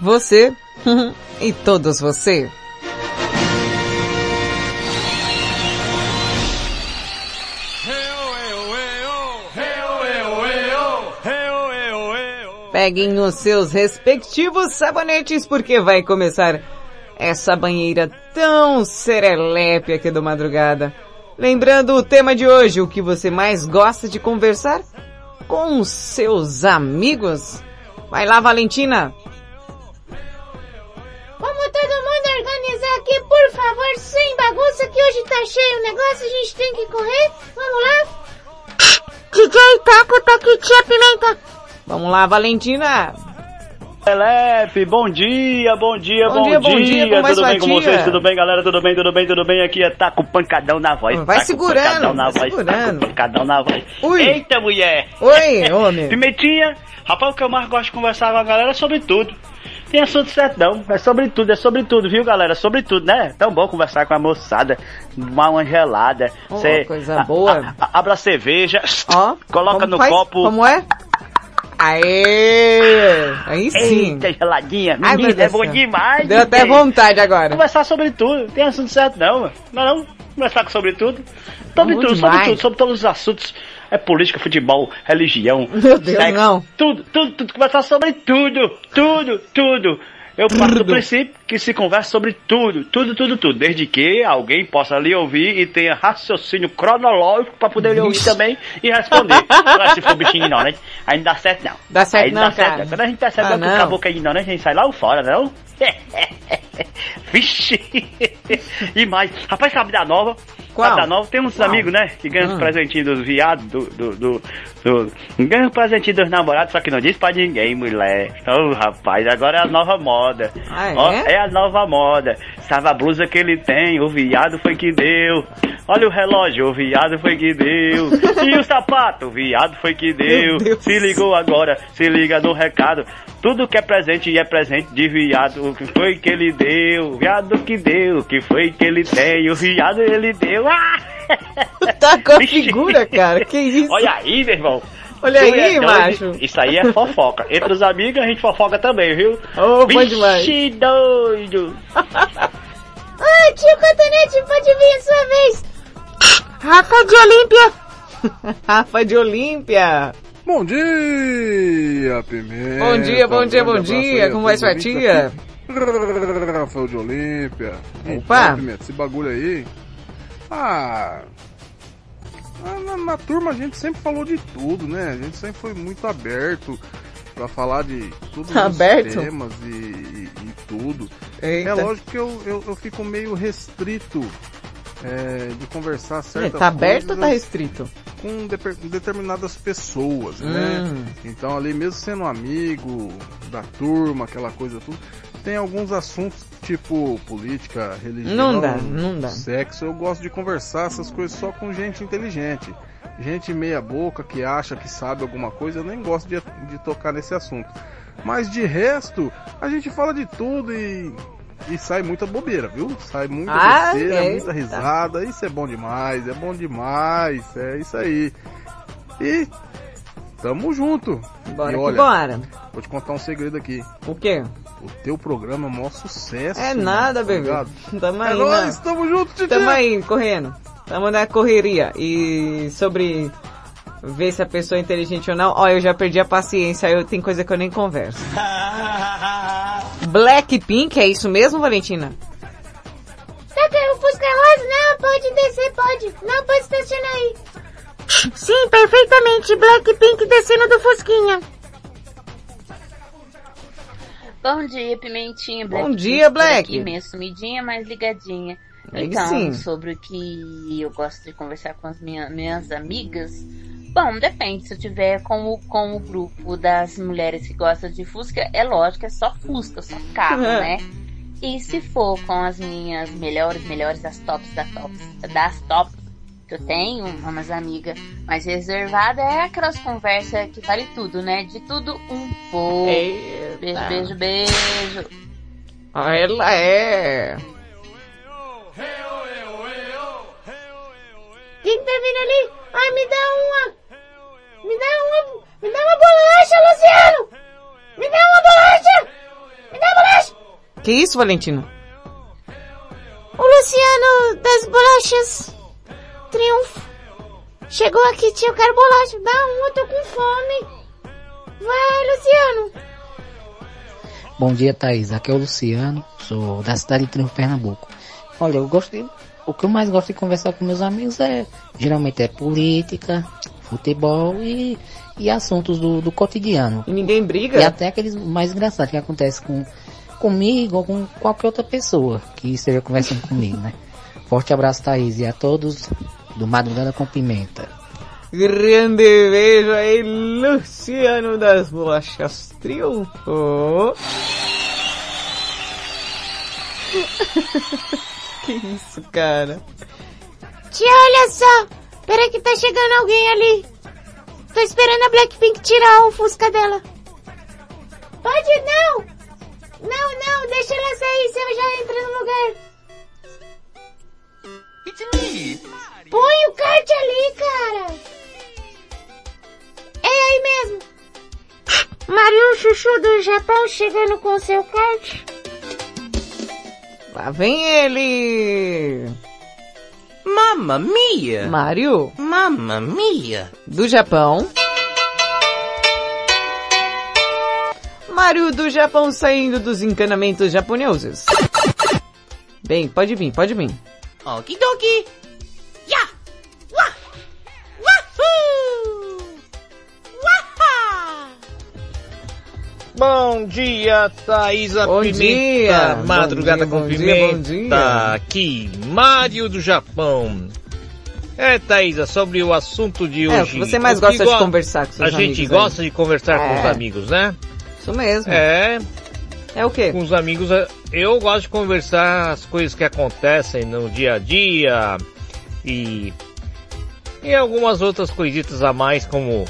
Speaker 3: você <laughs> e todos você. Peguem os seus respectivos sabonetes porque vai começar essa banheira tão serelepe aqui do madrugada. Lembrando o tema de hoje, o que você mais gosta de conversar com seus amigos? Vai lá, Valentina.
Speaker 6: Vamos todo mundo organizar aqui, por favor, sem bagunça, que hoje tá cheio o negócio, a gente tem que correr. Vamos lá? <laughs> DJ Taco, tá aqui, tia Pimenta.
Speaker 3: Vamos lá, Valentina.
Speaker 39: Telepe, bom dia, bom dia,
Speaker 3: Bom
Speaker 39: bom,
Speaker 3: dia, bom dia, vai
Speaker 39: tudo bem com
Speaker 3: tia?
Speaker 39: vocês? Tudo bem, galera? Tudo bem, tudo bem, tudo bem? Aqui é Taco Pancadão na voz.
Speaker 3: Vai segurando,
Speaker 39: pancadão na
Speaker 3: vai
Speaker 39: voz,
Speaker 3: segurando.
Speaker 39: Pancadão na voz.
Speaker 3: Ui.
Speaker 39: Eita, mulher!
Speaker 3: Oi, homem. <laughs>
Speaker 39: Pimentinha, rapaz, o que eu mais gosto de conversar com a galera é sobre tudo. Tem assunto certo não, é sobre tudo, é sobre tudo, viu galera? Sobre tudo, né? Tão bom conversar com a moçada, uma gelada.
Speaker 3: Oh,
Speaker 39: cê-
Speaker 3: coisa
Speaker 39: a-
Speaker 3: boa.
Speaker 39: a- a- abra a cerveja,
Speaker 3: Ó, <laughs>
Speaker 39: coloca no
Speaker 3: faz?
Speaker 39: copo.
Speaker 3: Como é? Aê! Aí sim.
Speaker 39: Eita, geladinha,
Speaker 3: Ai,
Speaker 39: menina, é
Speaker 3: Deus
Speaker 39: bom demais.
Speaker 3: Deu até vontade agora.
Speaker 39: Conversar sobre tudo, tem assunto certo não, mano. Não, é não? Conversar sobre tudo. Sobre tudo, sobre tudo, sobre todos os assuntos. É política, futebol, religião. <laughs>
Speaker 3: Meu Deus,
Speaker 39: sexo,
Speaker 3: não.
Speaker 39: Tudo, tudo, tudo. Conversar sobre tudo, tudo, tudo. Eu parto do princípio que se conversa sobre tudo, tudo, tudo, tudo. Desde que alguém possa lhe ouvir e tenha raciocínio cronológico pra poder lhe ouvir também e responder. <laughs> Se for bichinho não, né? Aí não dá certo não.
Speaker 3: Dá certo
Speaker 39: Aí
Speaker 3: não,
Speaker 39: dá certo
Speaker 3: cara.
Speaker 39: não. Quando a gente percebe
Speaker 3: Ah,
Speaker 39: que o
Speaker 3: não.
Speaker 39: caboclo é ignorante, a gente sai lá fora, não? <laughs> Vixe! E mais, rapaz, sabe da nova?
Speaker 3: Qual?
Speaker 39: Sabe da nova? Tem uns
Speaker 3: Qual?
Speaker 39: amigos, né? Que ganham
Speaker 3: Hum.
Speaker 39: os presentinhos dos viados, do, do, do, do- Ganham os presentinhos dos namorados, só que não diz pra ninguém, mulher. Ô, rapaz, agora é a nova moda.
Speaker 3: Ah, é?
Speaker 39: Ó, é a nova moda. Sabe a blusa que ele tem, o viado foi que deu. Olha o relógio, o viado foi que deu. E o sapato, o viado foi que deu. Se ligou agora, se liga no recado. Tudo que é presente e é presente de viado. O que foi que ele deu? O viado que deu. O que foi que ele tem? O viado ele deu. Ah!
Speaker 3: Tá com a figura, cara. Que <laughs> isso?
Speaker 39: Olha aí, meu irmão.
Speaker 3: Olha aí,
Speaker 39: é doido.
Speaker 3: macho.
Speaker 39: Isso aí é fofoca. Entre os amigos a gente fofoca também, viu?
Speaker 3: Ô, bom demais.
Speaker 39: Vixe, doido. <laughs>
Speaker 6: Ah, tio Cotonete, pode vir a sua vez. Rafa de Olímpia. <laughs>
Speaker 3: Rafa de Olímpia.
Speaker 40: Bom dia, Pimenta.
Speaker 3: Bom dia, bom dia, bom dia. Como vai sua tia? <laughs>
Speaker 40: Rafael de Olímpia.
Speaker 3: Opa.
Speaker 40: Então, Pimenta, esse bagulho aí... Ah... na- Na, na turma a gente sempre falou de tudo, né? A gente sempre foi muito aberto pra falar de todos
Speaker 3: Aberto?
Speaker 40: os temas e, e- e tudo.
Speaker 3: Eita.
Speaker 40: É lógico que eu, eu, eu fico meio restrito é, de conversar
Speaker 3: É,
Speaker 40: certas
Speaker 3: tá aberto ou tá restrito?
Speaker 40: com deper- determinadas pessoas, né?
Speaker 3: Hum.
Speaker 40: Então ali mesmo sendo um amigo da turma, aquela coisa tudo, tem alguns assuntos tipo política, religião,
Speaker 3: Não dá, não dá.
Speaker 40: sexo, eu gosto de conversar essas coisas só com gente inteligente. Gente meia boca que acha que sabe alguma coisa, eu nem gosto de, de tocar nesse assunto. Mas de resto, a gente fala de tudo e
Speaker 41: E sai muita bobeira, viu? Sai muita
Speaker 3: Ah,
Speaker 41: besteira,
Speaker 3: é,
Speaker 41: muita
Speaker 3: tá.
Speaker 41: risada. Isso é bom demais, é bom demais. É isso aí. E tamo junto.
Speaker 3: Bora
Speaker 41: e olha,
Speaker 3: bora.
Speaker 41: Vou te contar um segredo aqui.
Speaker 3: O quê?
Speaker 41: O teu programa é o maior sucesso.
Speaker 3: É
Speaker 41: mano,
Speaker 3: nada,
Speaker 41: tá
Speaker 3: bebê.
Speaker 41: ligado?
Speaker 3: Tamo
Speaker 41: É
Speaker 3: aí,
Speaker 41: nóis,
Speaker 3: né?
Speaker 41: tamo junto, Titi.
Speaker 3: Tamo aí, correndo. Tamo na correria. E sobre ver se a pessoa é inteligente ou não, ó, eu já perdi a paciência, eu tem coisa que eu nem converso. <laughs> Blackpink, é isso mesmo, Valentina?
Speaker 6: Tá querendo Fusca Rosa? Não, pode descer, pode. Não, pode estacionar aí. Sim, perfeitamente. Blackpink descendo do Fusquinha.
Speaker 42: Bom dia, Pimentinha.
Speaker 3: Bom
Speaker 42: Black
Speaker 3: dia,
Speaker 42: por
Speaker 3: Black.
Speaker 42: Aqui, meio sumidinha, mas ligadinha. Então,
Speaker 3: sim.
Speaker 42: sobre o que eu gosto de conversar com as minha, minhas amigas. Bom, depende. Se eu tiver com o, com o grupo das mulheres que gostam de Fusca, é lógico, é só Fusca, só carro, né? E se for com as minhas melhores, melhores das tops, das tops, das tops que eu tenho, umas amigas mais reservadas, é aquelas conversas que vale tudo, né? De tudo um pouco.
Speaker 3: Eita.
Speaker 42: Beijo, beijo, beijo.
Speaker 3: Ah, ela é.
Speaker 6: Quem tá vindo ali? Ai, me dá uma. Me dá uma. Me dá uma bolacha, Luciano. Me dá uma bolacha. Me dá uma bolacha.
Speaker 3: Que isso, Valentina?
Speaker 6: O Luciano das bolachas. Triunfo. Chegou aqui, tio, eu quero bolacha. Dá uma, eu tô com fome. Vai, Luciano.
Speaker 43: Bom dia, Thaís. Aqui é o Luciano, sou da cidade de Triunfo, Pernambuco. Olha, eu gosto de... O que eu mais gosto de conversar com meus amigos é... Geralmente é política, futebol e, e assuntos do, do cotidiano.
Speaker 3: E ninguém briga?
Speaker 43: E até aqueles mais engraçados que acontecem com, comigo ou com qualquer outra pessoa que esteja conversando comigo, né? Forte abraço, Thaís, e a todos do Madrugada com Pimenta.
Speaker 3: Grande beijo aí, Luciano das Bolachas Triunfo. <laughs> que isso, cara?
Speaker 6: Tia, olha só. Peraí que tá chegando alguém ali. Tô esperando a Blackpink tirar o Fusca dela. Pode não. Não, não, deixa ela sair, se eu já entro no lugar. Põe o kart ali, cara. É aí mesmo. Mario Chuchu do Japão chegando com seu kart.
Speaker 3: Lá vem ele!
Speaker 44: Mamma mia!
Speaker 3: Mario?
Speaker 44: Mamma mia!
Speaker 3: Do Japão. Mario do Japão saindo dos encanamentos japoneses. Bem, pode vir, pode vir.
Speaker 44: Okidoki!
Speaker 45: Bom dia, Thaisa
Speaker 3: Bom
Speaker 45: Pimenta.
Speaker 3: dia,
Speaker 45: Madrugada
Speaker 3: bom
Speaker 45: com
Speaker 3: dia,
Speaker 45: Pimenta.
Speaker 3: bom dia.
Speaker 45: Aqui, Mário do Japão. É, Thaisa, sobre o assunto de
Speaker 3: É,
Speaker 45: hoje.
Speaker 3: que você mais
Speaker 45: que
Speaker 3: gosta de
Speaker 45: go-
Speaker 3: conversar com seus
Speaker 45: A gente
Speaker 3: amigos aí.
Speaker 45: gosta de conversar com os
Speaker 3: É.
Speaker 45: amigos, né?
Speaker 3: Isso mesmo.
Speaker 45: É.
Speaker 3: É o quê?
Speaker 45: Com os amigos, é- eu gosto de conversar as coisas que acontecem no dia a dia e e algumas outras coisitas a mais como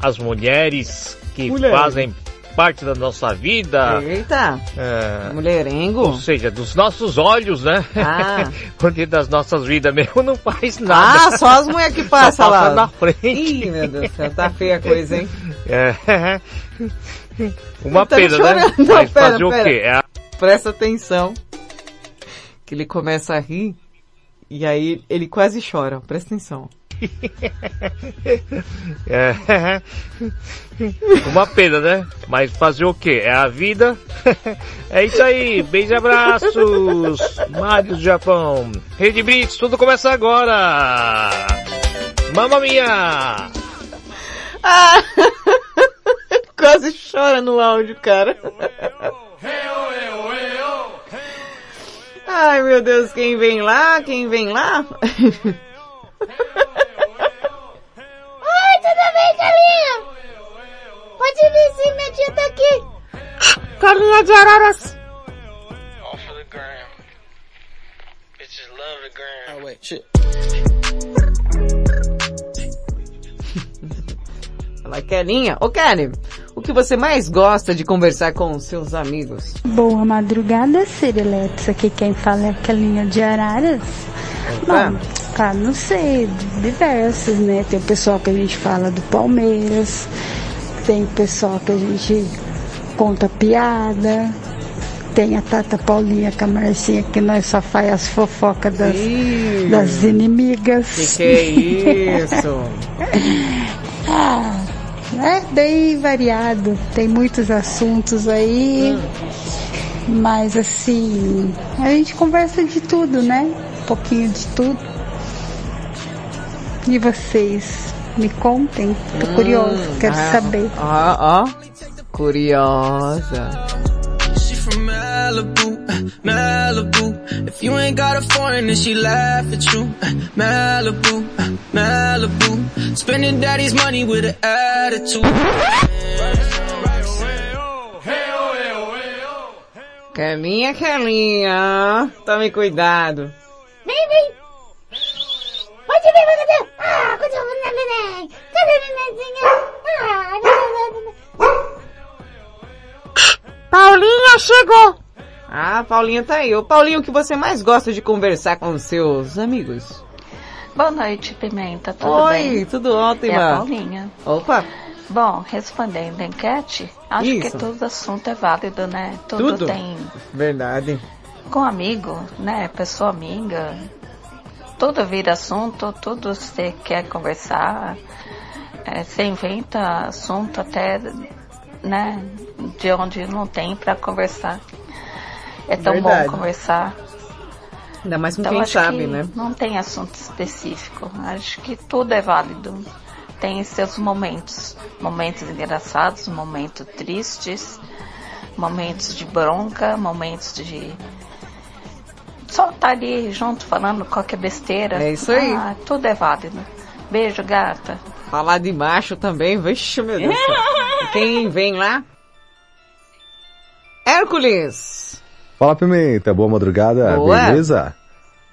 Speaker 45: as mulheres que
Speaker 3: Mulheres.
Speaker 45: fazem parte da nossa vida.
Speaker 3: Eita!
Speaker 45: É,
Speaker 3: Mulherengo?
Speaker 45: ou seja, dos nossos olhos, né?
Speaker 3: Ah. <laughs>
Speaker 45: Porque das nossas vidas mesmo não faz nada.
Speaker 3: Ah, só as mulheres que <laughs> passam
Speaker 45: passa
Speaker 3: lá.
Speaker 45: na frente.
Speaker 3: Ih, meu Deus do céu, tá feia a coisa, hein?
Speaker 45: É. <laughs> Uma pena, né?
Speaker 3: Não,
Speaker 45: Mas
Speaker 3: pera,
Speaker 45: fazer o
Speaker 3: pera.
Speaker 45: quê? É a-
Speaker 3: Presta atenção. Que ele começa a rir. E aí ele quase chora. Presta atenção. <laughs>
Speaker 45: É. Uma pena, né? Mas fazer o quê? É a vida. <laughs> É isso aí. Beijo e abraços. Mário do Japão. Rede Brits, tudo começa agora. Mamma mia!
Speaker 3: Ah! <laughs> quase chora no áudio, cara. Ai, meu Deus, quem vem lá? Quem vem lá?
Speaker 6: Oi, tudo bem, Carlinha? Pode vir sim, minha tia tá aqui. Carlinha de Araras.
Speaker 46: Oh wait, shit.
Speaker 3: Fala, Kelinha. Ô, Kelly, o que você mais gosta de conversar com os seus amigos?
Speaker 47: Boa madrugada, Siriletes. Aqui quem fala é a Calinha de Araras. Bom, cara, não sei, diversos, né? Tem o pessoal que a gente fala do Palmeiras, tem o pessoal que a gente conta piada, tem a Tata Paulinha com a Marcinha que nós só faz as fofocas das, das inimigas.
Speaker 3: Que que é isso? <laughs>
Speaker 47: ah, é bem variado, tem muitos assuntos aí, mas assim, a gente conversa de tudo, né? Um pouquinho de tudo. E vocês, me contem, tô curioso, quero
Speaker 3: ah,
Speaker 47: saber.
Speaker 3: Ó, ó, curiosa.
Speaker 22: She from Malibu, uh, Malibu. If you ain't got a foreign, then she laugh at you. Uh, Malibu, Malibu. Spending daddy's money with an attitude.
Speaker 3: Caminha, Caminha, tome cuidado.
Speaker 6: Vem, vem. Pode vir, vai, cadê? Ah, cadê o neném? Cadê o nenenzinho? Ah, Paulinha chegou.
Speaker 3: Ah, Paulinha tá aí. Ô, Paulinho, o que você mais gosta de conversar com os seus amigos?
Speaker 48: Boa noite, Pimenta. Tudo
Speaker 3: Oi,
Speaker 48: bem?
Speaker 3: tudo ótimo.
Speaker 48: É a Paulinha.
Speaker 3: Opa.
Speaker 48: Bom, respondendo a enquete, acho
Speaker 3: Isso.
Speaker 48: que todo assunto é válido, né? Tudo,
Speaker 3: Tudo?
Speaker 48: tem
Speaker 3: Verdade.
Speaker 48: com amigo, né? Pessoa amiga. Tudo vira assunto, tudo você quer conversar. É, você inventa assunto até, né? De onde não tem pra conversar. É tão
Speaker 3: Verdade.
Speaker 48: bom conversar.
Speaker 3: Ainda mais com
Speaker 48: Então,
Speaker 3: quem sabe,
Speaker 48: que
Speaker 3: né?
Speaker 48: Não tem assunto específico. Acho que tudo é válido. Tem seus momentos. Momentos engraçados, momentos tristes, momentos de bronca, momentos de. Só estar ali junto falando qualquer besteira.
Speaker 3: É isso aí.
Speaker 48: Ah, tudo é válido. Beijo, gata.
Speaker 3: Falar de macho também, vixe, meu Deus. <laughs> Quem vem lá? Hércules!
Speaker 49: Fala Pimenta, boa madrugada,
Speaker 3: Boa.
Speaker 49: beleza?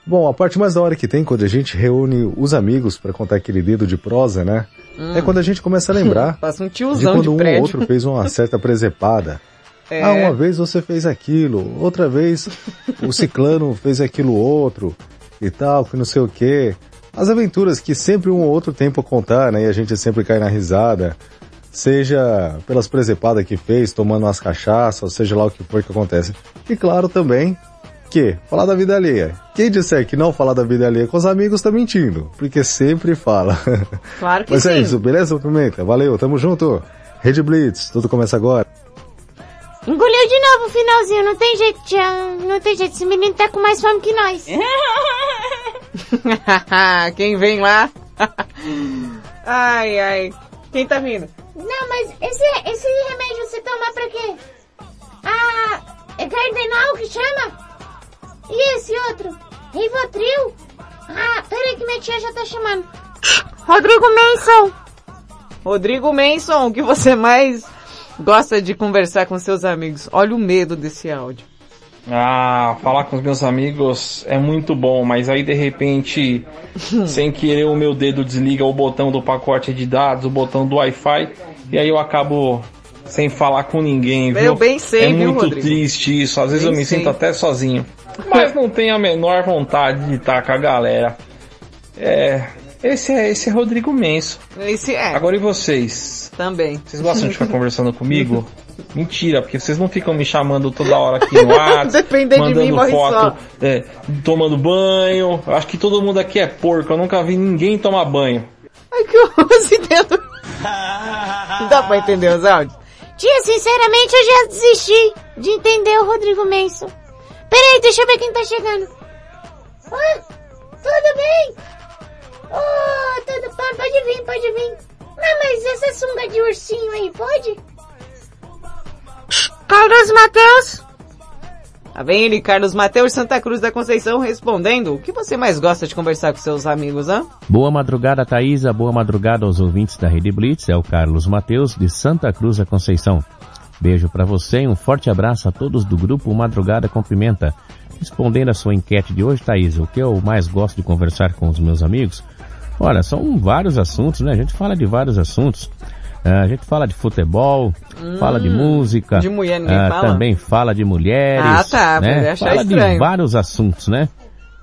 Speaker 49: Bom, a parte mais da hora que tem quando a gente reúne os amigos pra contar aquele dedo de prosa, né?
Speaker 3: Hum.
Speaker 49: É quando a gente começa a lembrar <laughs>
Speaker 3: um
Speaker 49: de quando
Speaker 3: de
Speaker 49: um ou outro fez uma certa <laughs> presepada.
Speaker 3: É.
Speaker 49: Ah, uma vez você fez aquilo, outra vez o ciclano <laughs> fez aquilo outro e tal, que não sei o quê. As aventuras que sempre um ou outro tem pra contar, né? E a gente sempre cai na risada. Seja pelas presepadas que fez, tomando umas cachaças, ou seja lá o que for que acontece. E claro também que falar da vida alheia. Quem disser que não falar da vida alheia com os amigos tá mentindo, porque sempre fala. <laughs>
Speaker 3: Claro que
Speaker 49: Mas
Speaker 3: sim.
Speaker 49: é isso, beleza, Pimenta? Valeu, tamo junto. Rede Blitz, tudo começa agora.
Speaker 6: Engoliu de novo o finalzinho, não tem jeito, tia. Não tem jeito, esse menino tá com mais fome que nós. <laughs>
Speaker 3: Quem vem lá? <laughs> ai, ai. Quem tá vindo?
Speaker 6: Não, mas esse, esse remédio você toma pra quê? Ah, é cardenal que chama? E esse outro? Rivotril? Ah, peraí que minha tia já tá chamando. Rodrigo Manson.
Speaker 3: Rodrigo Manson, o que você mais gosta de conversar com seus amigos? Olha o medo desse áudio.
Speaker 50: Ah, falar com os meus amigos é muito bom, mas aí de repente, <laughs> sem querer, o meu dedo desliga o botão do pacote de dados, o botão do Wi-Fi, e aí eu acabo sem falar com ninguém, viu?
Speaker 3: Eu bem sei,
Speaker 50: é
Speaker 3: viu,
Speaker 50: muito
Speaker 3: Rodrigo?
Speaker 50: triste isso, às vezes
Speaker 3: Bem
Speaker 50: eu me
Speaker 3: sei.
Speaker 50: sinto até sozinho. Mas não tenho a menor vontade de estar com a galera. É, esse é, esse é Rodrigo Menso.
Speaker 3: Esse é.
Speaker 50: Agora e vocês?
Speaker 3: Também.
Speaker 50: Vocês gostam de ficar <laughs> conversando comigo? Mentira, porque vocês não ficam me chamando toda hora aqui no <laughs> WhatsApp,
Speaker 3: Depender de
Speaker 50: mandando
Speaker 3: mim, morre
Speaker 50: foto, é, tomando banho. Eu acho que todo mundo aqui é porco, eu nunca vi ninguém tomar banho.
Speaker 3: Ai, que horror, dedo. Não dá pra entender os áudios?
Speaker 6: Tia, sinceramente eu já desisti de entender o Rodrigo Manson. Peraí, deixa eu ver quem tá chegando. Ah, tudo bem? Oh, tudo bom, pode vir, pode vir. Ah, mas essa sunga de ursinho aí, pode?
Speaker 3: Carlos Mateus. Tá bem ele, Carlos Mateus Santa Cruz da Conceição, respondendo. O que você mais gosta de conversar com seus amigos, hã?
Speaker 51: Boa madrugada, Thaisa. Boa madrugada aos ouvintes da Rede Blitz. É o Carlos Mateus, de Santa Cruz da Conceição. Beijo para você e um forte abraço a todos do grupo Madrugada com Pimenta. Respondendo a sua enquete de hoje, Thaisa, o que eu mais gosto de conversar com os meus amigos? Olha, são vários assuntos, né? A gente fala de vários assuntos. Ah, a gente fala de futebol, fala de música.
Speaker 3: de mulher ninguém
Speaker 51: ah,
Speaker 3: fala?
Speaker 51: Também fala de mulheres.
Speaker 3: Ah, tá,
Speaker 51: né?
Speaker 3: achei
Speaker 51: Fala de
Speaker 3: estranho.
Speaker 51: vários assuntos, né?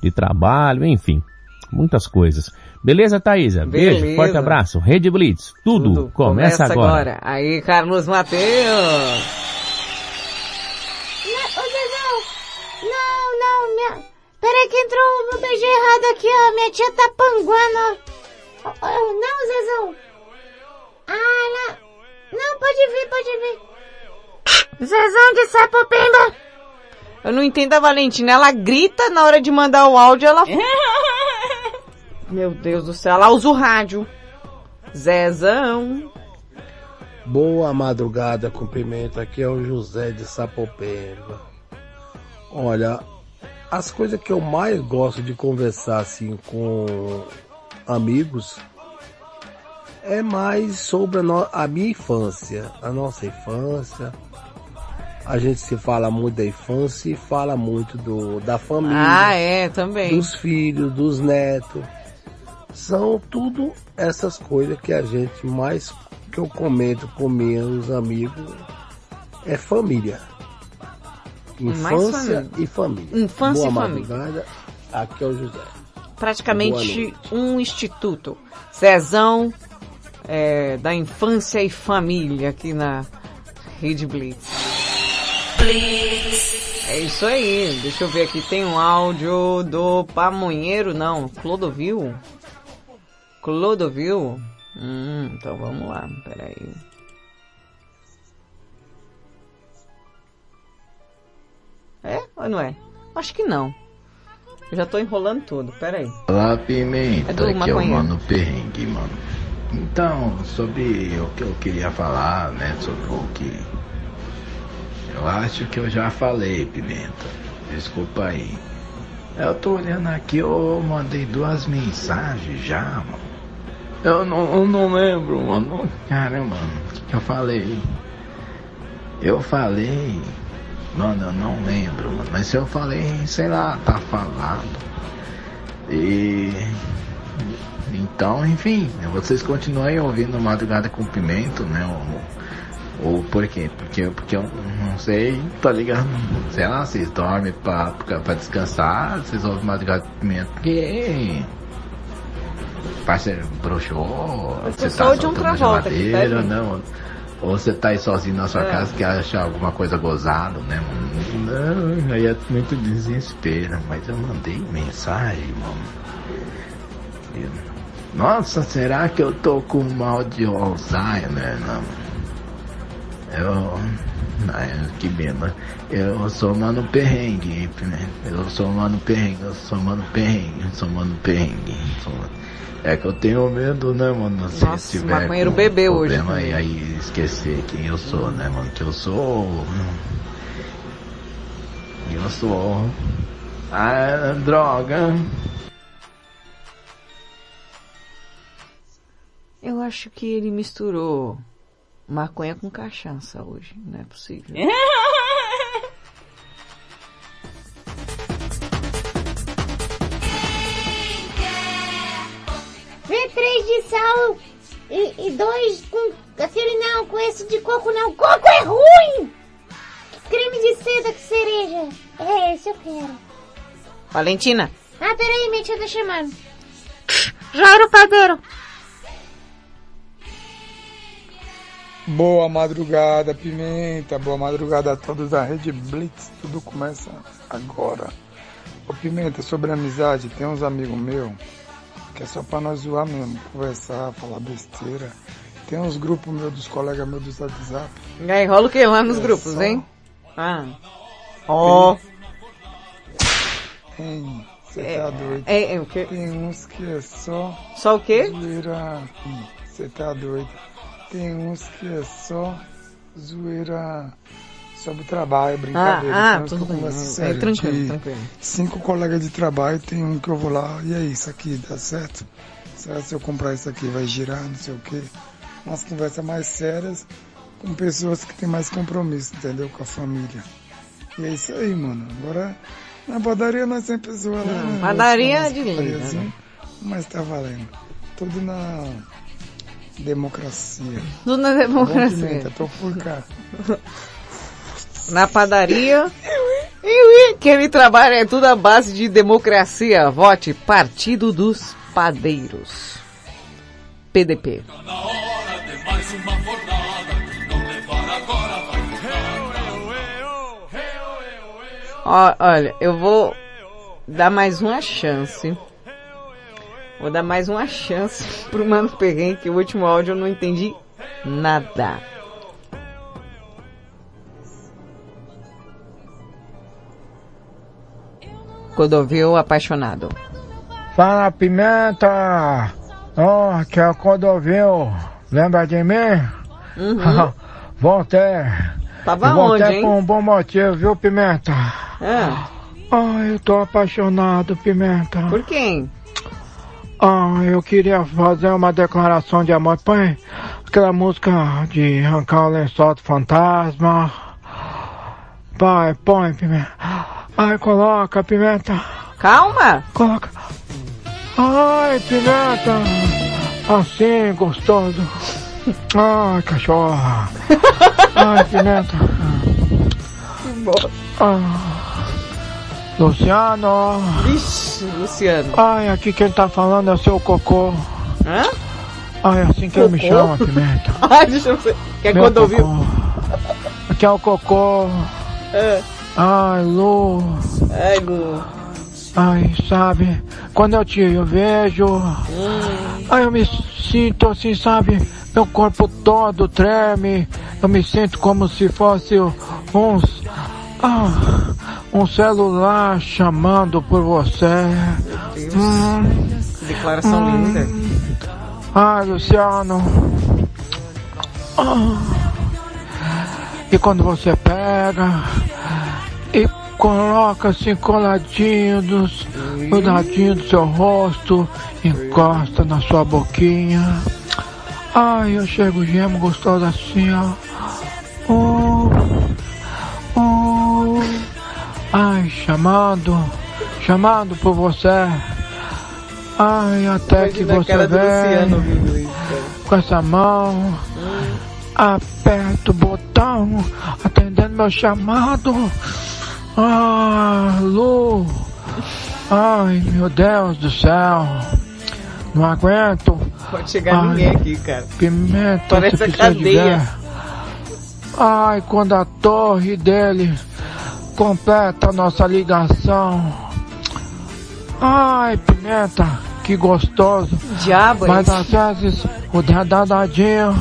Speaker 51: De trabalho, enfim. Muitas coisas. Beleza, Thaisa? Beijo,
Speaker 3: Beleza.
Speaker 51: forte abraço. Rede Blitz, tudo, começa, agora.
Speaker 3: Aí, Carlos Mateus.
Speaker 6: Ô, Zezão! Não, não, minha... Peraí que entrou o meu beijo errado aqui, ó. Minha tia tá panguando, ó, Não, Zezão. Ah, não. Não, pode vir, pode vir. Zezão de Sapopemba.
Speaker 3: Eu não entendo a Valentina. Ela grita na hora de mandar o áudio, ela... <laughs> Meu Deus do céu, ela usa o rádio. Zezão.
Speaker 43: Boa madrugada, cumprimento. Aqui é o José de Sapopemba. Olha, as coisas que eu mais gosto de conversar assim com amigos é mais sobre a, no- a minha infância, a nossa infância. A gente se fala muito da infância e fala muito do, da família.
Speaker 3: Ah, é, também.
Speaker 43: Dos filhos, dos netos. São tudo essas coisas que a gente mais que eu comento com meus amigos é família. Infância
Speaker 3: família.
Speaker 43: e família.
Speaker 3: Infância
Speaker 43: Boa
Speaker 3: e família.
Speaker 43: Aqui é o José.
Speaker 3: Praticamente um instituto. Zezão é, da infância e família aqui na Rede Blitz. É isso aí. Deixa eu ver aqui. Tem um áudio do Pamonheiro, não. Clodovil? Clodovil? Hum, então vamos lá. Peraí. É ou não é? Acho que não. Eu já tô enrolando tudo. Peraí.
Speaker 52: Olá, Pimenta,
Speaker 3: É do
Speaker 52: aqui é o
Speaker 3: maconheiro.
Speaker 52: Mano Perrengue, mano. Então, sobre o que eu queria falar, né, sobre o que... Eu acho que eu já falei, Pimenta. Desculpa aí. Eu tô olhando aqui, eu mandei duas mensagens já, mano. Eu não, eu não lembro, mano. Caramba, mano, o que, que eu falei? Eu falei... Mano, eu não lembro, mano. Mas se eu falei, sei lá, tá falado. E. Então, enfim, vocês continuem ouvindo Madrugada com Pimento, né? Ou, ou por quê? Porque, porque eu não sei, tá ligado? Sei lá, vocês dormem pra, pra, pra descansar, vocês ouvem Madrugada com Pimento, porque. Parceiro, broxou, você tá
Speaker 3: de um tá,
Speaker 52: geladeira,
Speaker 3: gente?
Speaker 52: não. Ou você tá aí sozinho na sua
Speaker 3: É.
Speaker 52: casa que acha alguma coisa gozado, né, mano? Não, aí é muito desespero. Mas eu mandei mensagem, mano. Eu- Nossa, será que eu tô com mal de Alzheimer, não? Eu... Ai, que bema. Eu sou mano perrengue, né? Eu sou mano perrengue, eu sou mano perrengue, eu sou mano perrengue. sou- É que eu tenho medo, né, mano? Se
Speaker 3: Nossa,
Speaker 52: tiver
Speaker 3: maconheiro
Speaker 52: com
Speaker 3: bebeu hoje
Speaker 52: problema
Speaker 3: também.
Speaker 52: E aí esquecer quem eu sou, né, mano? Que eu sou. Eu sou. Ah, droga.
Speaker 3: Eu acho que ele misturou maconha com cachaça hoje. Não é possível. <laughs>
Speaker 6: Vê três de sal e, e dois com aquele não, com esse de coco não. Coco é ruim! Creme de seda com cereja. É esse eu quero.
Speaker 3: Valentina.
Speaker 6: Ah, peraí, minha tia tá chamando. Jairo Padeiro.
Speaker 37: Boa madrugada, Pimenta. Boa madrugada a todos da Rede Blitz. Tudo começa agora. Ô Pimenta, sobre amizade, tem uns amigos meus que é só pra nós zoar mesmo, conversar, falar besteira. Tem uns grupos meus dos colegas meus do WhatsApp.
Speaker 3: E aí, rola o que lá nos
Speaker 37: É
Speaker 3: grupos,
Speaker 37: só-
Speaker 3: hein? Ah. Ó.
Speaker 37: Hein, você
Speaker 3: É,
Speaker 37: tá doido.
Speaker 3: é, é o quê?
Speaker 37: Tem uns que é só.
Speaker 3: Só o quê?
Speaker 37: Você tá doido. Tem uns que é só zoeira sobre trabalho, brincadeira.
Speaker 3: Ah, ah, tudo bem. É, tranquilo, tranquilo.
Speaker 37: Cinco colegas de trabalho, tem um que eu vou lá, e aí, isso aqui dá certo? Será que se eu comprar isso aqui vai girar, não sei o quê? Umas conversas mais sérias com pessoas que têm mais compromisso, entendeu? Com a família. E é isso aí, mano. Agora, na padaria nós tem pessoa lá. né?
Speaker 3: padaria
Speaker 37: Nós
Speaker 3: de linda,
Speaker 37: assim,
Speaker 3: né?
Speaker 37: Mas tá valendo. Tudo na
Speaker 53: Democracia.
Speaker 3: Tudo na
Speaker 53: Bom,
Speaker 3: democracia.
Speaker 53: Pimenta, tô por cá.
Speaker 3: Na padaria. Quem me trabalha é tudo à base de democracia. Vote Partido dos Padeiros. PDP. Olha, eu vou dar mais uma chance. Vou dar mais uma chance <laughs> pro Mano Perrengue, que o último áudio eu não entendi nada. Codovil apaixonado.
Speaker 54: Fala Pimenta! Ó, que é o Codovil. Lembra de mim?
Speaker 3: Uhum. <laughs>
Speaker 54: Voltei.
Speaker 3: Tava
Speaker 54: voltei
Speaker 3: onde, hein?
Speaker 54: por um bom motivo, viu, Pimenta?
Speaker 3: Ah,
Speaker 54: Ai, eu tô apaixonado, Pimenta.
Speaker 3: por quem?
Speaker 54: Ah, eu queria fazer uma declaração de amor. Põe aquela música de arrancar o lençol do fantasma. Pai, põe, Pimenta. Ai, coloca, Pimenta.
Speaker 3: Calma.
Speaker 54: Coloca. Ai, Pimenta. Assim, gostoso. Ai, cachorra. <laughs> Ai, Pimenta. Ah. Luciano.
Speaker 3: Vixe, Luciano.
Speaker 54: Ai, aqui quem tá falando é o seu cocô.
Speaker 3: Hã?
Speaker 54: Ai, é assim que ele me
Speaker 3: Cocô?
Speaker 54: chama, Pimenta. <laughs>
Speaker 3: Ai, deixa eu ver. Quer
Speaker 54: Meu
Speaker 3: Codovil?
Speaker 54: cocô. Aqui é o cocô.
Speaker 3: Ah.
Speaker 54: Ai, Lu.
Speaker 3: Ai, Lu.
Speaker 54: Ai, sabe? Quando eu te vejo.
Speaker 3: Hum.
Speaker 54: Ai, eu me sinto assim, sabe? Meu corpo todo treme. Eu me sinto como se fosse uns. Ah, um celular chamando por você. Hum.
Speaker 3: Declaração
Speaker 54: Hum.
Speaker 3: linda.
Speaker 54: Ai, Luciano. Ah. E quando você pega e coloca assim coladinho dos, no dadinho do seu rosto, encosta na sua boquinha. Ai, eu chego gemo gostoso assim, ó. Oh. Ai, chamando, chamando por você. Ai, até que você vem com essa mão, aperta o botão, atendendo meu chamado. Ah, Lu, ai meu Deus do céu, não aguento.
Speaker 3: Pode chegar
Speaker 54: Ai,
Speaker 3: ninguém aqui, cara.
Speaker 54: Pimenta,
Speaker 3: Parece a cadeia.
Speaker 54: Ai, quando a torre dele completa a nossa ligação. Ai, Pimenta, que gostoso.
Speaker 3: Diabo, é
Speaker 54: Mas
Speaker 3: isso?
Speaker 54: às vezes o dadadinho,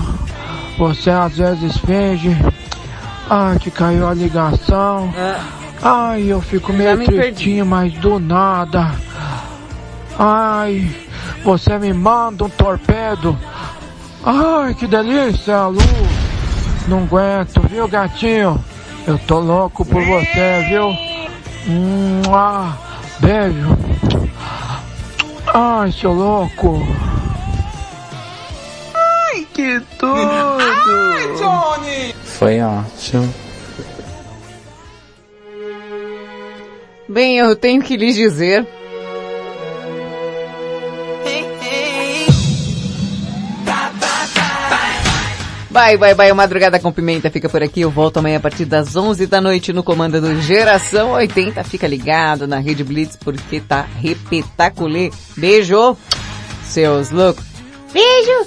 Speaker 54: você às vezes finge. Ai, que caiu a ligação. Ai, eu fico
Speaker 3: Já
Speaker 54: meio
Speaker 3: me perdi.
Speaker 54: tristinho, mas do nada. Ai, você me manda um torpedo. Ai, que delícia, Lu. Não aguento, viu, gatinho? Eu tô louco por você, viu? Hum, ah, beijo. Ai, seu louco.
Speaker 22: Ai, que tudo! Ai, Johnny!
Speaker 50: Foi ótimo.
Speaker 3: Bem, eu tenho que lhes dizer. Bye, bye, bye. O Madrugada com Pimenta fica por aqui. Eu volto amanhã a partir das 11 da noite no comando do Geração 80. Fica ligado na Rede Blitz porque tá repetaculê. Beijo, seus loucos.
Speaker 6: Beijo,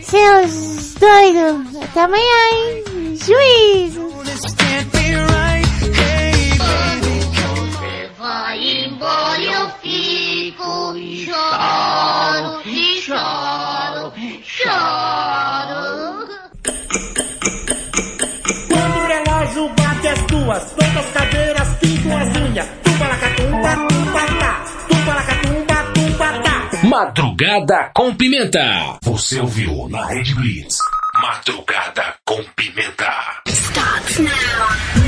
Speaker 6: seus doidos. Até amanhã, hein? Juízo.
Speaker 22: Vai embora, eu fico choro, choro, choro.
Speaker 55: Quando o relógio bate as duas, todas as cadeiras pintam as unhas. Tumba-lacatumba, tumba-tá. Tumba-lacatumba, tumba-tá.
Speaker 13: Madrugada com Pimenta. Você ouviu na Rede Blitz. Madrugada com Pimenta.
Speaker 22: Starts now.